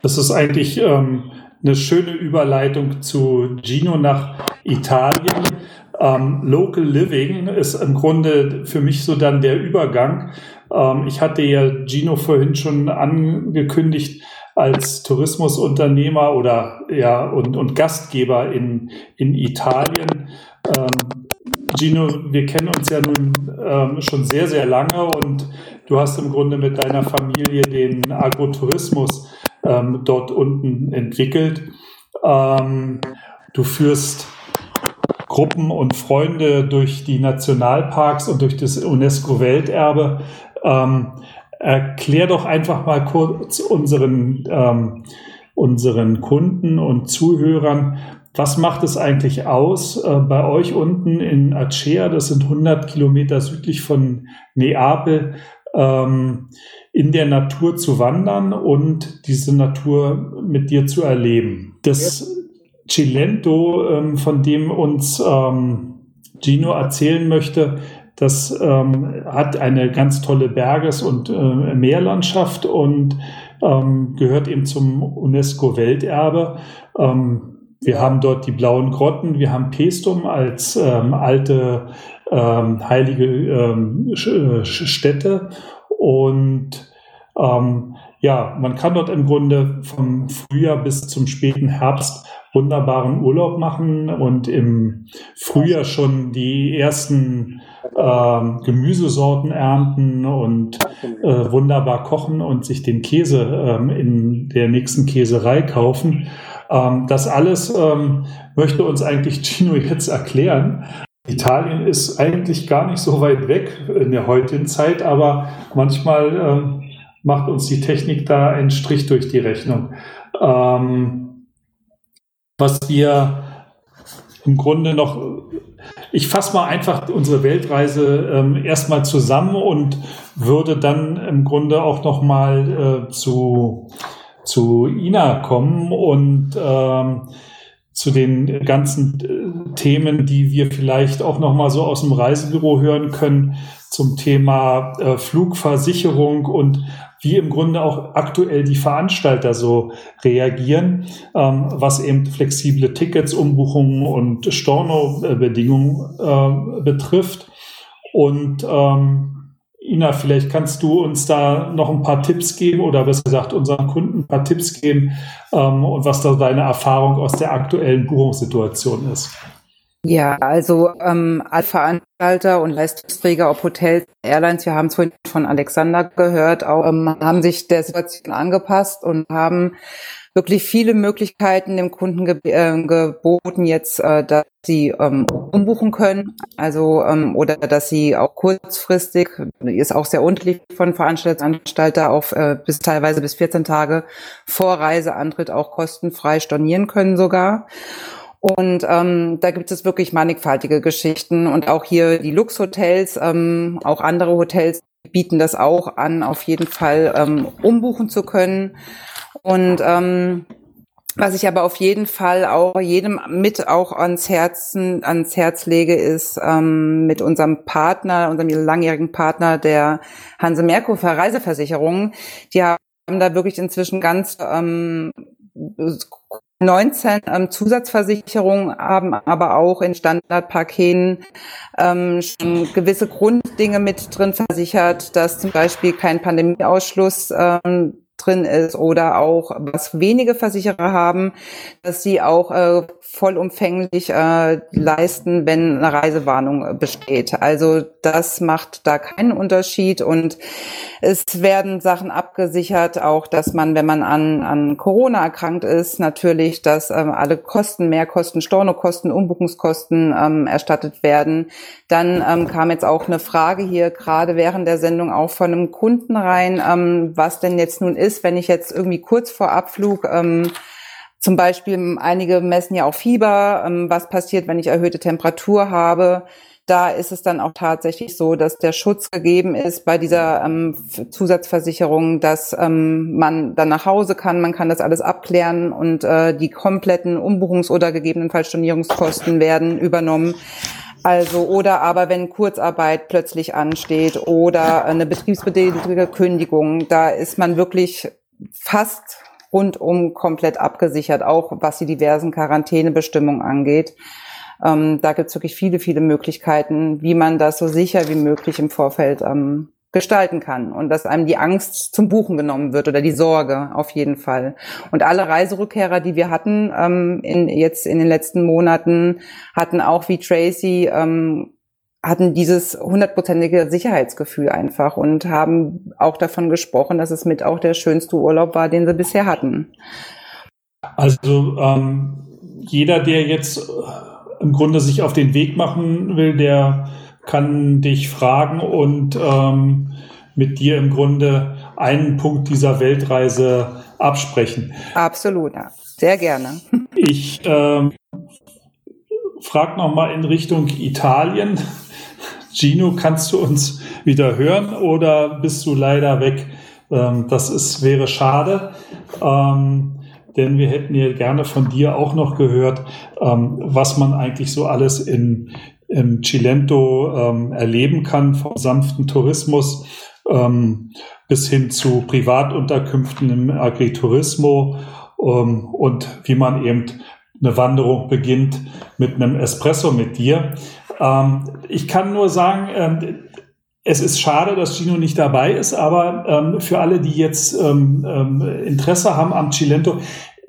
Das ist eigentlich ähm, eine schöne Überleitung zu Gino nach Italien. Ähm, Local Living ist im Grunde für mich so dann der Übergang. Ähm, ich hatte ja Gino vorhin schon angekündigt, als Tourismusunternehmer oder ja und, und Gastgeber in, in Italien. Ähm, Gino, wir kennen uns ja nun ähm, schon sehr, sehr lange und du hast im Grunde mit deiner Familie den Agrotourismus ähm, dort unten entwickelt. Ähm, du führst Gruppen und Freunde durch die Nationalparks und durch das UNESCO-Welterbe. Ähm, Erklär doch einfach mal kurz unseren, ähm, unseren Kunden und Zuhörern, was macht es eigentlich aus, äh, bei euch unten in Acea, das sind 100 Kilometer südlich von Neapel, ähm, in der Natur zu wandern und diese Natur mit dir zu erleben? Das Cilento, ähm, von dem uns ähm, Gino erzählen möchte, das ähm, hat eine ganz tolle Berges- und äh, Meerlandschaft und ähm, gehört eben zum UNESCO-Welterbe. Ähm, wir haben dort die blauen Grotten, wir haben Pestum als ähm, alte ähm, heilige ähm, äh, Stätte und ja, man kann dort im Grunde vom Frühjahr bis zum späten Herbst wunderbaren Urlaub machen und im Frühjahr schon die ersten ähm, Gemüsesorten ernten und äh, wunderbar kochen und sich den Käse ähm, in der nächsten Käserei kaufen. Ähm, das alles ähm, möchte uns eigentlich Gino jetzt erklären. Italien ist eigentlich gar nicht so weit weg in der heutigen Zeit, aber manchmal ähm, macht uns die Technik da einen Strich durch die Rechnung. Ähm, was wir im Grunde noch, ich fasse mal einfach unsere Weltreise ähm, erstmal zusammen und würde dann im Grunde auch noch mal äh, zu, zu Ina kommen und ähm, zu den ganzen äh, Themen, die wir vielleicht auch noch mal so aus dem Reisebüro hören können zum Thema äh, Flugversicherung und wie im Grunde auch aktuell die Veranstalter so reagieren, ähm, was eben flexible Tickets, Umbuchungen und Storno-Bedingungen äh, betrifft. Und ähm, Ina, vielleicht kannst du uns da noch ein paar Tipps geben oder besser gesagt unseren Kunden ein paar Tipps geben ähm, und was da deine Erfahrung aus der aktuellen Buchungssituation ist. Ja, also ähm, alle Veranstalter und Leistungsträger, ob Hotels, Airlines, wir haben es vorhin von Alexander gehört, auch, ähm, haben sich der Situation angepasst und haben wirklich viele Möglichkeiten dem Kunden ge äh, geboten, jetzt, äh, dass sie ähm, umbuchen können, also ähm, oder dass sie auch kurzfristig, ist auch sehr unterschiedlich von Veranstalter auf äh, bis teilweise bis 14 Tage vor Reiseantritt auch kostenfrei stornieren können sogar. Und ähm, da gibt es wirklich mannigfaltige Geschichten und auch hier die Luxhotels, ähm, auch andere Hotels bieten das auch an, auf jeden Fall ähm, umbuchen zu können. Und ähm, was ich aber auf jeden Fall auch jedem mit auch ans Herzen, ans Herz lege, ist ähm, mit unserem Partner, unserem langjährigen Partner der Hanse Merkur Reiseversicherung. Die haben da wirklich inzwischen ganz ähm, 19 ähm, Zusatzversicherungen haben aber auch in Standardpaketen ähm, schon gewisse Grunddinge mit drin versichert, dass zum Beispiel kein Pandemieausschluss ähm, drin ist oder auch was wenige Versicherer haben, dass sie auch äh, vollumfänglich äh, leisten, wenn eine Reisewarnung besteht. Also das macht da keinen Unterschied und es werden Sachen abgesichert, auch dass man, wenn man an, an Corona erkrankt ist, natürlich, dass ähm, alle Kosten, Mehrkosten, Stornokosten, Umbuchungskosten ähm, erstattet werden. Dann ähm, kam jetzt auch eine Frage hier gerade während der Sendung auch von einem Kunden rein, ähm, was denn jetzt nun ist, wenn ich jetzt irgendwie kurz vor Abflug ähm, zum Beispiel, einige messen ja auch Fieber. Ähm, was passiert, wenn ich erhöhte Temperatur habe? Da ist es dann auch tatsächlich so, dass der Schutz gegeben ist bei dieser ähm, Zusatzversicherung, dass ähm, man dann nach Hause kann, man kann das alles abklären und äh, die kompletten Umbuchungs- oder gegebenenfalls Stornierungskosten werden übernommen. Also oder aber wenn Kurzarbeit plötzlich ansteht oder eine betriebsbedingte Kündigung, da ist man wirklich fast rundum komplett abgesichert, auch was die diversen Quarantänebestimmungen angeht. Ähm, da gibt es wirklich viele, viele Möglichkeiten, wie man das so sicher wie möglich im Vorfeld ähm, gestalten kann und dass einem die Angst zum Buchen genommen wird oder die Sorge auf jeden Fall. Und alle Reiserückkehrer, die wir hatten ähm, in, jetzt in den letzten Monaten, hatten auch wie Tracy ähm, hatten dieses hundertprozentige Sicherheitsgefühl einfach und haben auch davon gesprochen, dass es mit auch der schönste Urlaub war, den sie bisher hatten. Also ähm, jeder, der jetzt äh, im Grunde sich auf den Weg machen will, der kann dich fragen und ähm, mit dir im Grunde einen Punkt dieser Weltreise absprechen. Absolut, ja. sehr gerne. Ich ähm, frage nochmal in Richtung Italien. Gino, kannst du uns wieder hören oder bist du leider weg? Ähm, das ist, wäre schade. Ähm, denn wir hätten ja gerne von dir auch noch gehört, ähm, was man eigentlich so alles in, im Cilento ähm, erleben kann, vom sanften Tourismus ähm, bis hin zu Privatunterkünften im Agriturismo ähm, und wie man eben eine Wanderung beginnt mit einem Espresso mit dir. Ähm, ich kann nur sagen, ähm, es ist schade, dass Gino nicht dabei ist, aber ähm, für alle, die jetzt ähm, ähm, Interesse haben am Cilento,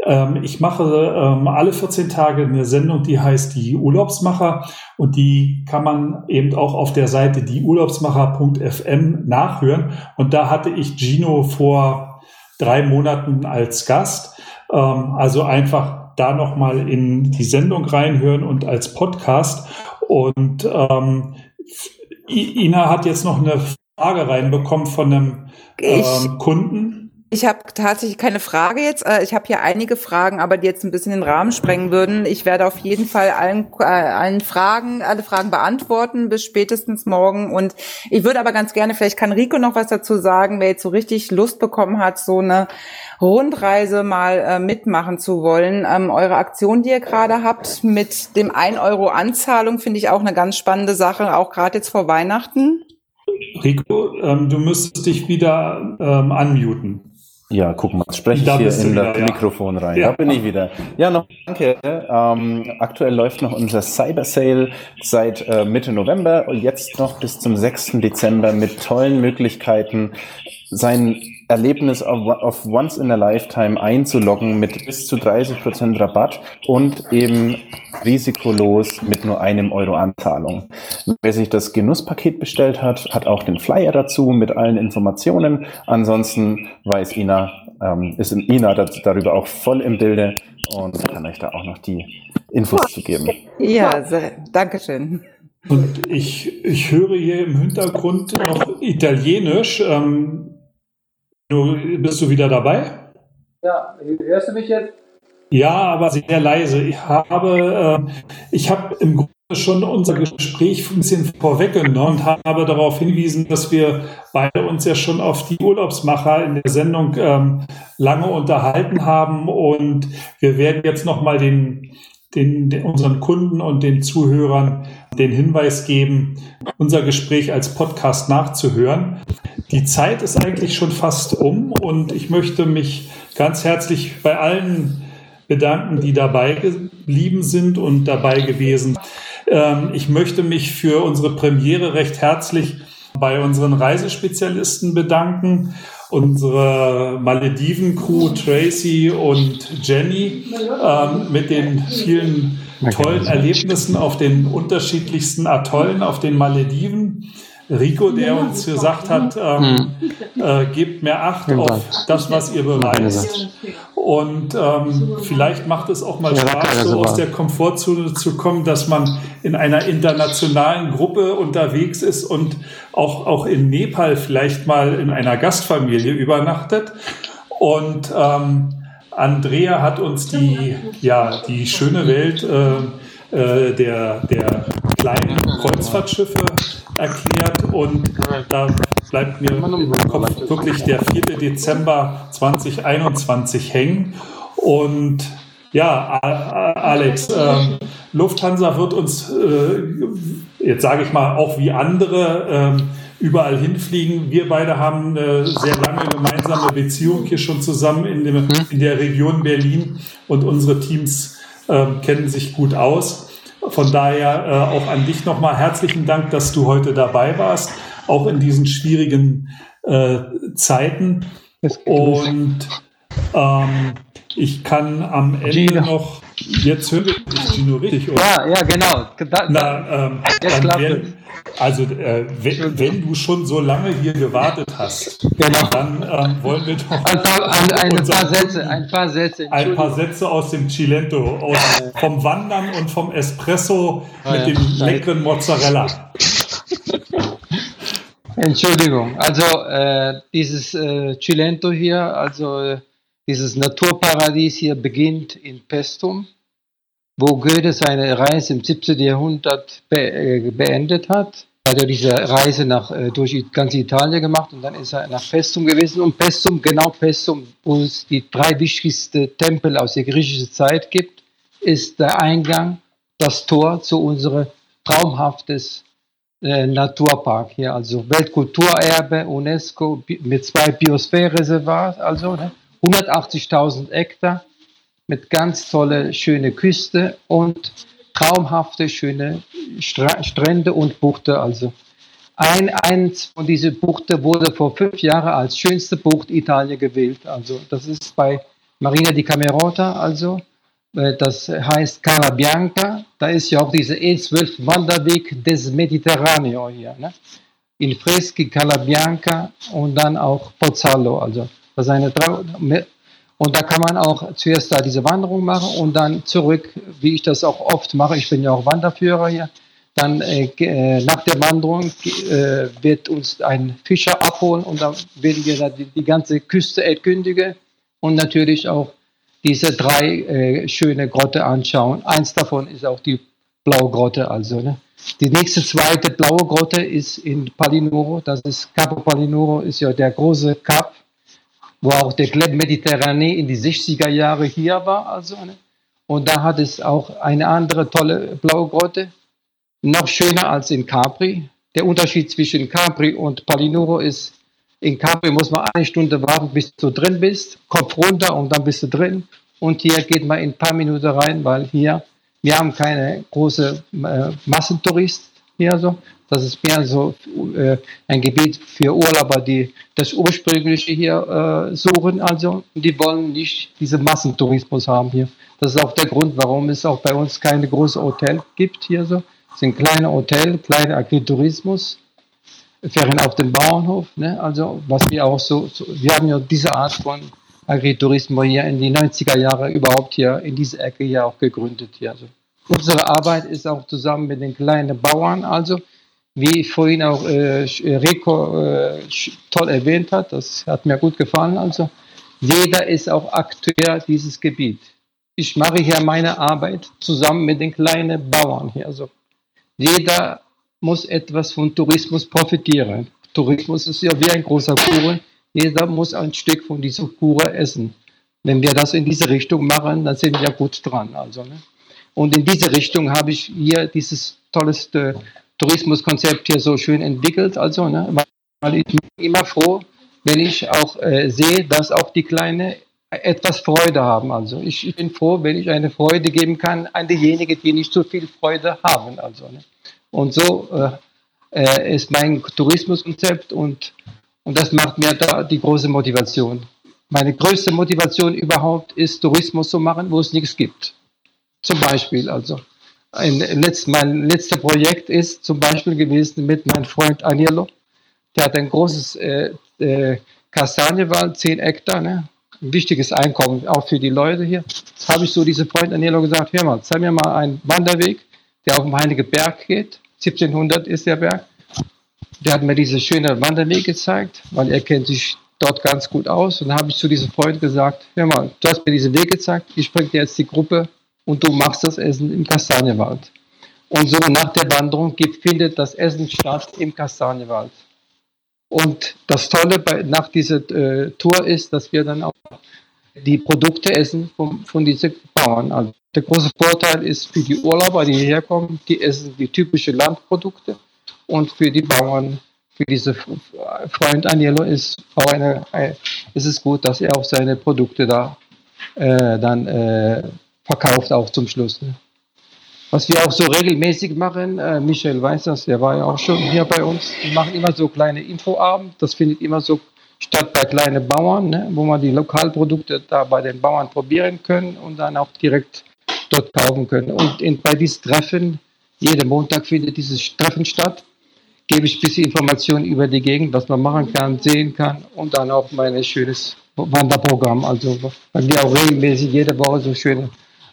ähm, ich mache ähm, alle 14 Tage eine Sendung, die heißt die Urlaubsmacher und die kann man eben auch auf der Seite dieurlaubsmacher.fm nachhören. Und da hatte ich Gino vor drei Monaten als Gast. Ähm, also einfach da nochmal in die Sendung reinhören und als Podcast. Und ähm, Ina hat jetzt noch eine Frage reinbekommen von einem ähm, Kunden. Ich habe tatsächlich keine Frage jetzt. Äh, ich habe hier einige Fragen, aber die jetzt ein bisschen den Rahmen sprengen würden. Ich werde auf jeden Fall allen, äh, allen Fragen, alle Fragen beantworten bis spätestens morgen. Und ich würde aber ganz gerne, vielleicht kann Rico noch was dazu sagen, wer jetzt so richtig Lust bekommen hat, so eine Rundreise mal äh, mitmachen zu wollen. Ähm, eure Aktion, die ihr gerade habt mit dem 1 Euro Anzahlung, finde ich auch eine ganz spannende Sache, auch gerade jetzt vor Weihnachten. Rico, ähm, du müsstest dich wieder ähm, unmuten. Ja, guck mal, spreche ich hier in das ja. Mikrofon rein. Ja. Da bin ich wieder. Ja, noch danke. Ähm, aktuell läuft noch unser Cyber Sale seit äh, Mitte November und jetzt noch bis zum 6. Dezember mit tollen Möglichkeiten, sein Erlebnis auf, auf Once in a Lifetime einzuloggen mit bis zu 30% Rabatt und eben risikolos mit nur einem Euro Anzahlung. Wer sich das Genusspaket bestellt hat, hat auch den Flyer dazu mit allen Informationen. Ansonsten weiß Ina, ähm, ist Ina darüber auch voll im Bilde und kann euch da auch noch die Infos zu geben. Ja, sehr, Dankeschön. Und ich, ich höre hier im Hintergrund noch Italienisch. Ähm, Du, bist du wieder dabei? Ja, hörst du mich jetzt? Ja, aber sehr leise. Ich habe, äh, ich habe im Grunde schon unser Gespräch ein bisschen vorweggenommen und habe darauf hingewiesen, dass wir beide uns ja schon auf die Urlaubsmacher in der Sendung ähm, lange unterhalten haben und wir werden jetzt nochmal den, den, den, unseren Kunden und den Zuhörern den Hinweis geben, unser Gespräch als Podcast nachzuhören. Die Zeit ist eigentlich schon fast um und ich möchte mich ganz herzlich bei allen bedanken, die dabei geblieben sind und dabei gewesen. Ähm, ich möchte mich für unsere Premiere recht herzlich bei unseren Reisespezialisten bedanken. Unsere Malediven-Crew Tracy und Jenny ähm, mit den vielen tollen Erlebnissen auf den unterschiedlichsten Atollen auf den Malediven. Rico, der uns gesagt hat, ähm, hm. äh, gebt mehr Acht auf das, was ihr beweist. Und ähm, vielleicht macht es auch mal Spaß, so aus der Komfortzone zu kommen, dass man in einer internationalen Gruppe unterwegs ist und auch, auch in Nepal vielleicht mal in einer Gastfamilie übernachtet. Und ähm, Andrea hat uns die, ja, die schöne Welt äh, äh, der, der kleinen Kreuzfahrtschiffe erklärt und da bleibt mir im Kopf wirklich der 4. Dezember 2021 hängen. Und ja, Alex, äh, Lufthansa wird uns, äh, jetzt sage ich mal, auch wie andere äh, überall hinfliegen. Wir beide haben eine sehr lange gemeinsame Beziehung hier schon zusammen in, dem, in der Region Berlin und unsere Teams ähm, kennen sich gut aus. Von daher äh, auch an dich nochmal herzlichen Dank, dass du heute dabei warst, auch in diesen schwierigen äh, Zeiten. Und ähm, ich kann am Ende noch, jetzt hören wir dich, Gino, richtig, oder? Ja, ja, genau. Da, Na, ähm, jetzt klappt es. Also äh, wenn, wenn, du schon so lange hier gewartet hast, genau. dann ähm, wollen wir doch ein paar, ein, ein paar Sätze, ein paar Sätze, ein paar Sätze aus dem Cilento, aus, vom Wandern und vom Espresso oh, mit ja, dem leckeren Mozzarella. Entschuldigung, also äh, dieses äh, Cilento hier, also äh, dieses Naturparadies hier beginnt in Pestum wo Goethe seine Reise im 17. Jahrhundert äh, beendet hat. hat er diese Reise nach, äh, durch ganz Italien gemacht und dann ist er nach Pestum gewesen. Und Pestum, genau Pestum, wo es die drei wichtigsten Tempel aus der griechischen Zeit gibt, ist der Eingang, das Tor zu unserem traumhaftes äh, Naturpark hier, also Weltkulturerbe, UNESCO mit zwei Biosphärenreservaten, also ne, 180.000 Hektar mit ganz tolle, schöne Küste und traumhafte, schöne Stra Strände und Buchte. Also ein, eins von diesen Buchten wurde vor fünf Jahren als schönste Bucht Italien gewählt. Also das ist bei Marina di Camerota, also äh, das heißt Cala Bianca. Da ist ja auch dieser E12 Wanderweg des Mediterraneo hier. Ne? In Freschi, Cala Bianca und dann auch Pozzallo. Also das ist eine und da kann man auch zuerst da diese Wanderung machen und dann zurück, wie ich das auch oft mache. Ich bin ja auch Wanderführer hier. Dann äh, äh nach der Wanderung äh, wird uns ein Fischer abholen und dann werden wir da die, die ganze Küste erkündigen und natürlich auch diese drei äh, schöne Grotte anschauen. Eins davon ist auch die Blaue Grotte. Also, ne? Die nächste zweite blaue Grotte ist in Palinuro. Das ist Capo Palinuro, ist ja der große Kap wo auch der Club Mediterranee in die 60er Jahre hier war. Also, ne? Und da hat es auch eine andere tolle blaue Grotte, noch schöner als in Capri. Der Unterschied zwischen Capri und Palinuro ist, in Capri muss man eine Stunde warten, bis du drin bist, Kopf runter und dann bist du drin. Und hier geht man in ein paar Minuten rein, weil hier, wir haben keine große äh, Massentourist hier so. Das ist mehr so äh, ein Gebiet für Urlauber, die das Ursprüngliche hier äh, suchen. Also, die wollen nicht diesen Massentourismus haben hier. Das ist auch der Grund, warum es auch bei uns keine große Hotel gibt hier so. Es sind kleine Hotels, kleine Agritourismus, Ferien auf dem Bauernhof. Ne? Also, was wir auch so, so, wir haben ja diese Art von Agritourismus hier in die 90er Jahre überhaupt hier in dieser Ecke hier auch gegründet hier. Also, unsere Arbeit ist auch zusammen mit den kleinen Bauern, also wie vorhin auch äh, Rico äh, toll erwähnt hat, das hat mir gut gefallen. Also jeder ist auch Akteur dieses Gebiet. Ich mache hier meine Arbeit zusammen mit den kleinen Bauern hier. Also jeder muss etwas von Tourismus profitieren. Tourismus ist ja wie ein großer Kuchen. Jeder muss ein Stück von dieser Kuchen essen. Wenn wir das in diese Richtung machen, dann sind wir gut dran. Also, ne? Und in diese Richtung habe ich hier dieses tollste Tourismuskonzept hier so schön entwickelt. Also, ne, weil ich bin immer froh, wenn ich auch äh, sehe, dass auch die Kleinen etwas Freude haben. Also ich, ich, bin froh, wenn ich eine Freude geben kann an diejenigen, die nicht so viel Freude haben. Also, ne. Und so äh, äh, ist mein Tourismuskonzept und, und das macht mir da die große Motivation. Meine größte Motivation überhaupt ist, Tourismus zu machen, wo es nichts gibt. Zum Beispiel also ein letzt, mein letztes Projekt ist zum Beispiel gewesen mit meinem Freund Aniello. Der hat ein großes äh, äh, Kastanienwald, 10 Hektar, ne? ein wichtiges Einkommen auch für die Leute hier. Jetzt habe ich so diesem Freund Aniello gesagt, hör mal, zeig mir mal einen Wanderweg, der auf dem Heilige Berg geht. 1700 ist der Berg. Der hat mir diese schöne Wanderweg gezeigt, weil er kennt sich dort ganz gut aus. Und dann habe ich zu diesem Freund gesagt, hör mal, du hast mir diesen Weg gezeigt, ich bringe dir jetzt die Gruppe und du machst das Essen im Kastanienwald. Und so nach der Wanderung findet das Essen statt im Kastanienwald. Und das Tolle bei, nach dieser äh, Tour ist, dass wir dann auch die Produkte essen von, von diesen Bauern. Also der große Vorteil ist für die Urlauber, die hierher kommen, die essen die typischen Landprodukte. Und für die Bauern, für diese Freund Aniello ist, eine, ist es gut, dass er auch seine Produkte da äh, dann äh, verkauft auch zum Schluss. Ne? Was wir auch so regelmäßig machen, äh, Michael weiß das, der war ja auch schon hier bei uns, wir machen immer so kleine Infoabend, das findet immer so statt bei kleinen Bauern, ne, wo man die Lokalprodukte da bei den Bauern probieren können und dann auch direkt dort kaufen können. Und in, bei diesen Treffen, jeden Montag findet dieses Treffen statt, gebe ich ein bisschen Informationen über die Gegend, was man machen kann, sehen kann und dann auch mein schönes Wanderprogramm, also weil wir auch regelmäßig jede Woche so schöne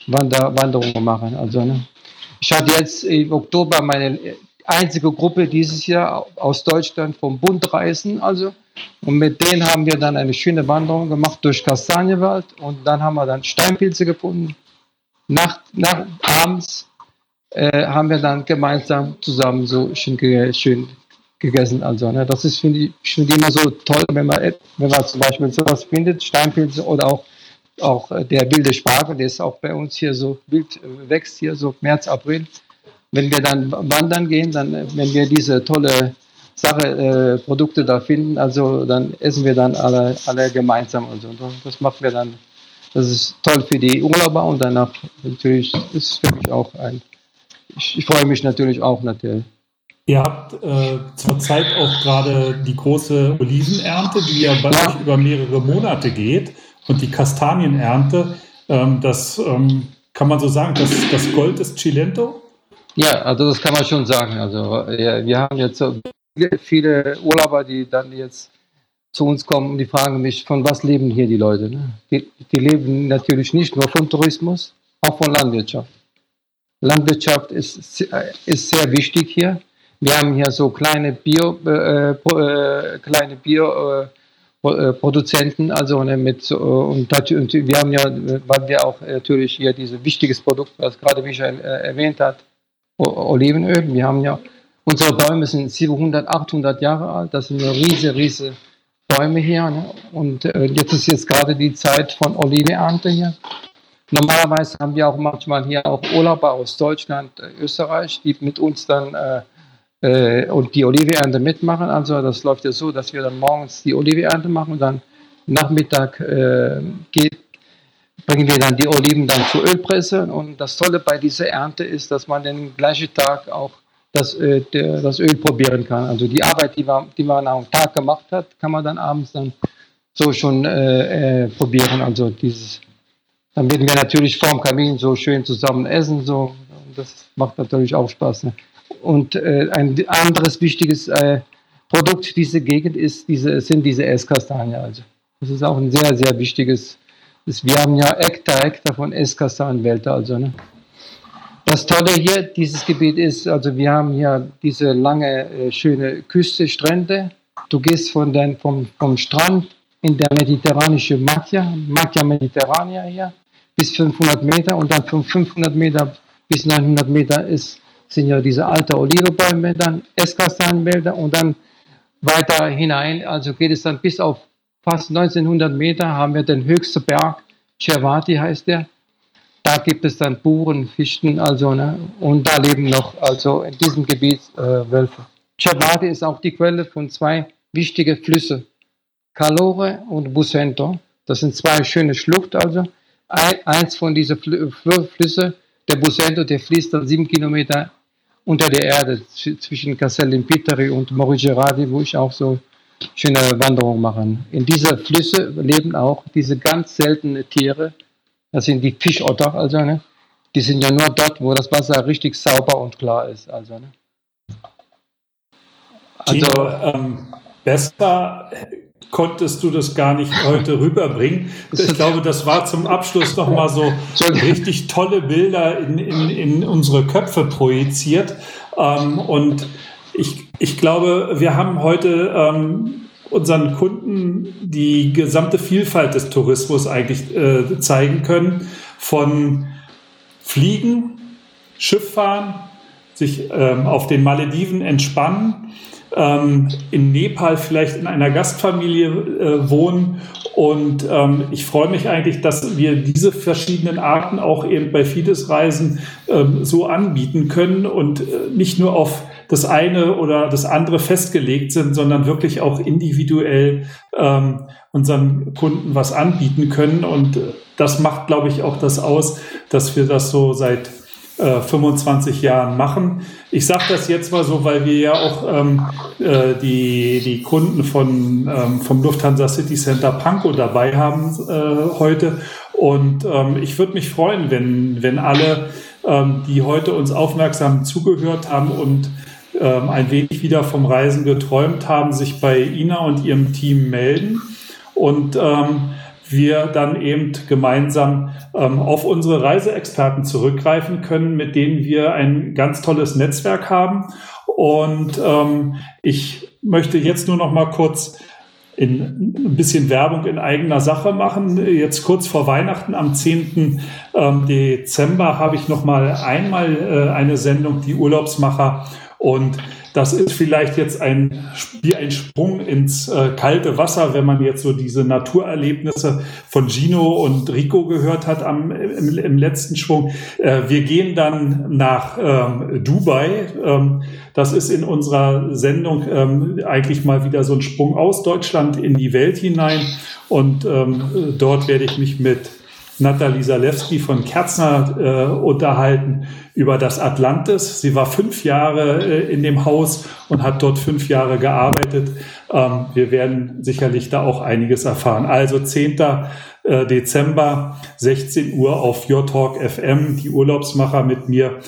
Wander Wanderungen machen. Also, ne? Ich hatte jetzt im Oktober meine einzige Gruppe dieses Jahr aus Deutschland vom Bund reisen, also und mit denen haben wir dann eine schöne Wanderung gemacht durch Kastanienwald und dann haben wir dann Steinpilze gefunden. Nacht, nach, abends äh, haben wir dann gemeinsam zusammen so schön, schön gegessen. Also, ne? Das ist, finde ich, find immer so toll, wenn man, wenn man zum Beispiel sowas findet, Steinpilze oder auch, auch äh, der wilde Spargel, der ist auch bei uns hier so wild, äh, wächst hier so März, April. Wenn wir dann wandern gehen, dann, äh, wenn wir diese tolle Sache, äh, Produkte da finden, also dann essen wir dann alle, alle gemeinsam. Also das machen wir dann. Das ist toll für die Urlauber und danach natürlich ist für mich auch ein. Ich, ich freue mich natürlich auch natürlich. Ihr habt äh, zurzeit auch gerade die große Olivenernte, die ja bei euch über mehrere Monate geht und die Kastanienernte. Ähm, das ähm, kann man so sagen, das, das Gold ist Cilento? Ja, also das kann man schon sagen. Also ja, wir haben jetzt viele Urlauber, die dann jetzt zu uns kommen und die fragen mich, von was leben hier die Leute? Ne? Die, die leben natürlich nicht nur von Tourismus, auch von Landwirtschaft. Landwirtschaft ist, ist sehr wichtig hier. Wir haben hier so kleine Bio, äh, äh, kleine Bio, äh, äh Produzenten, also ne, mit und, und, wir haben ja, weil wir auch natürlich hier dieses wichtiges Produkt, was gerade Michael äh, erwähnt hat, Olivenöl. Wir haben ja unsere Bäume sind 700, 800 Jahre alt. Das sind riesige, riesige Bäume hier. Ne? Und äh, jetzt ist jetzt gerade die Zeit von Olivenernte hier. Normalerweise haben wir auch manchmal hier auch Urlauber aus Deutschland, Österreich, die mit uns dann äh, und die Olivenernte mitmachen. Also das läuft ja so, dass wir dann morgens die Olivenernte machen und dann Nachmittag äh, geht, bringen wir dann die Oliven dann zur Ölpresse. Und das Tolle bei dieser Ernte ist, dass man den gleichen Tag auch das, äh, der, das Öl probieren kann. Also die Arbeit, die man, die man am Tag gemacht hat, kann man dann abends dann so schon äh, äh, probieren. Also dieses, dann werden wir natürlich vorm Kamin so schön zusammen essen. So. Das macht natürlich auch Spaß. Ne? Und äh, ein anderes wichtiges äh, Produkt dieser Gegend ist diese, sind diese Esskastanien. Also das ist auch ein sehr, sehr wichtiges. Das, wir haben ja Hektar, Hektar von Esskastanienwälder. Also, ne? Das Tolle hier, dieses Gebiet ist, also wir haben hier diese lange, äh, schöne Küste, Strände. Du gehst von den, vom, vom Strand in der mediterranische Macchia, Macchia Mediterranea hier, bis 500 Meter und dann von 500 Meter bis 900 Meter ist sind ja diese alten Olivebäume, dann Esskastanienwälder und dann weiter hinein, also geht es dann bis auf fast 1900 Meter, haben wir den höchsten Berg, Cervati heißt der. Da gibt es dann Buren, Fichten, also, ne, und da leben noch, also in diesem Gebiet äh, Wölfe. Cervati ist auch die Quelle von zwei wichtigen Flüssen, Calore und Busento. Das sind zwei schöne Schluchten, also. eins von diesen Flüssen, der Busento, der fließt dann sieben Kilometer unter der Erde zwischen Castellimpiteri und Morigerati, wo ich auch so schöne Wanderungen mache. In dieser Flüsse leben auch diese ganz seltenen Tiere. Das sind die Fischotter, also, ne? Die sind ja nur dort, wo das Wasser richtig sauber und klar ist, also, ne? Also, Gino, ähm, besser konntest du das gar nicht heute rüberbringen. Ich glaube, das war zum Abschluss nochmal so richtig tolle Bilder in, in, in unsere Köpfe projiziert. Ähm, und ich, ich glaube, wir haben heute ähm, unseren Kunden die gesamte Vielfalt des Tourismus eigentlich äh, zeigen können. Von Fliegen, Schifffahren, sich ähm, auf den Malediven entspannen, ähm, in Nepal vielleicht in einer Gastfamilie äh, wohnen. Und ähm, ich freue mich eigentlich, dass wir diese verschiedenen Arten auch eben bei Fides-Reisen ähm, so anbieten können und äh, nicht nur auf das eine oder das andere festgelegt sind, sondern wirklich auch individuell ähm, unseren Kunden was anbieten können. Und äh, das macht, glaube ich, auch das aus, dass wir das so seit 25 äh, Jahren machen. Ich sage das jetzt mal so, weil wir ja auch ähm, äh, die, die Kunden von, ähm, vom Lufthansa City Center Pankow dabei haben äh, heute. Und ähm, ich würde mich freuen, wenn, wenn alle, ähm, die heute uns aufmerksam zugehört haben und ähm, ein wenig wieder vom Reisen geträumt haben, sich bei Ina und ihrem Team melden. Und ähm, wir dann eben gemeinsam ähm, auf unsere Reiseexperten zurückgreifen können, mit denen wir ein ganz tolles Netzwerk haben. Und ähm, ich möchte jetzt nur noch mal kurz in, ein bisschen Werbung in eigener Sache machen. Jetzt kurz vor Weihnachten am 10. Ähm, Dezember habe ich noch mal einmal äh, eine Sendung, die Urlaubsmacher. Und das ist vielleicht jetzt ein, wie ein Sprung ins äh, kalte Wasser, wenn man jetzt so diese Naturerlebnisse von Gino und Rico gehört hat am, im, im letzten Schwung. Äh, wir gehen dann nach ähm, Dubai. Ähm, das ist in unserer Sendung ähm, eigentlich mal wieder so ein Sprung aus Deutschland in die Welt hinein. Und ähm, dort werde ich mich mit Natalie Salewski von Kerzner äh, unterhalten über das Atlantis. Sie war fünf Jahre äh, in dem Haus und hat dort fünf Jahre gearbeitet. Ähm, wir werden sicherlich da auch einiges erfahren. Also 10. Äh, Dezember, 16 Uhr auf Your Talk FM, die Urlaubsmacher mit mir.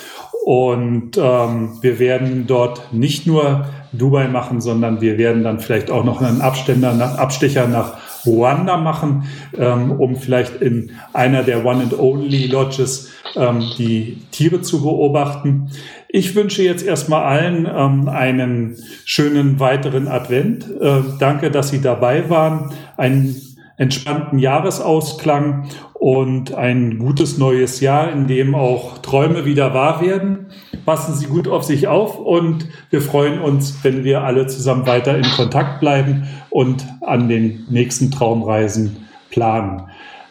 Und ähm, wir werden dort nicht nur Dubai machen, sondern wir werden dann vielleicht auch noch einen Abständer nach, Abstecher nach Ruanda machen, ähm, um vielleicht in einer der One and Only Lodges ähm, die Tiere zu beobachten. Ich wünsche jetzt erstmal allen ähm, einen schönen weiteren Advent. Äh, danke, dass Sie dabei waren. Einen entspannten Jahresausklang und ein gutes neues Jahr, in dem auch Träume wieder wahr werden. Passen Sie gut auf sich auf und wir freuen uns, wenn wir alle zusammen weiter in Kontakt bleiben und an den nächsten Traumreisen planen.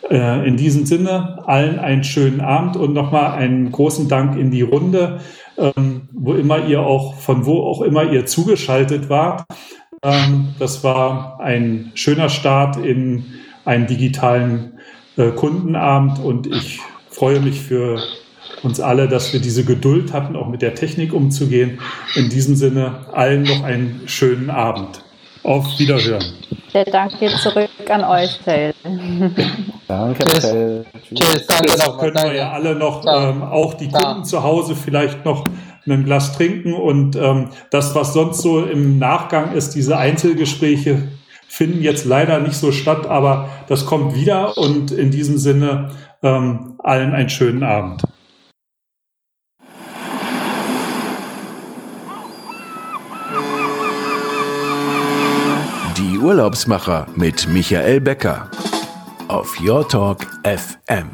Äh, in diesem Sinne allen einen schönen Abend und nochmal einen großen Dank in die Runde, ähm, wo immer ihr auch, von wo auch immer ihr zugeschaltet wart. Ähm, das war ein schöner Start in einen digitalen äh, Kundenabend und ich freue mich für uns alle, dass wir diese Geduld hatten, auch mit der Technik umzugehen. In diesem Sinne allen noch einen schönen Abend. Auf Wiederhören. Der Dank geht zurück an euch, Tail. Danke, Tail. Tschüss. Danke können wir ja alle noch, ähm, auch die Kunden zu Hause vielleicht noch ein Glas trinken und ähm, das, was sonst so im Nachgang ist, diese Einzelgespräche finden jetzt leider nicht so statt, aber das kommt wieder und in diesem Sinne ähm, allen einen schönen Abend. Die Urlaubsmacher mit Michael Becker auf Your Talk FM.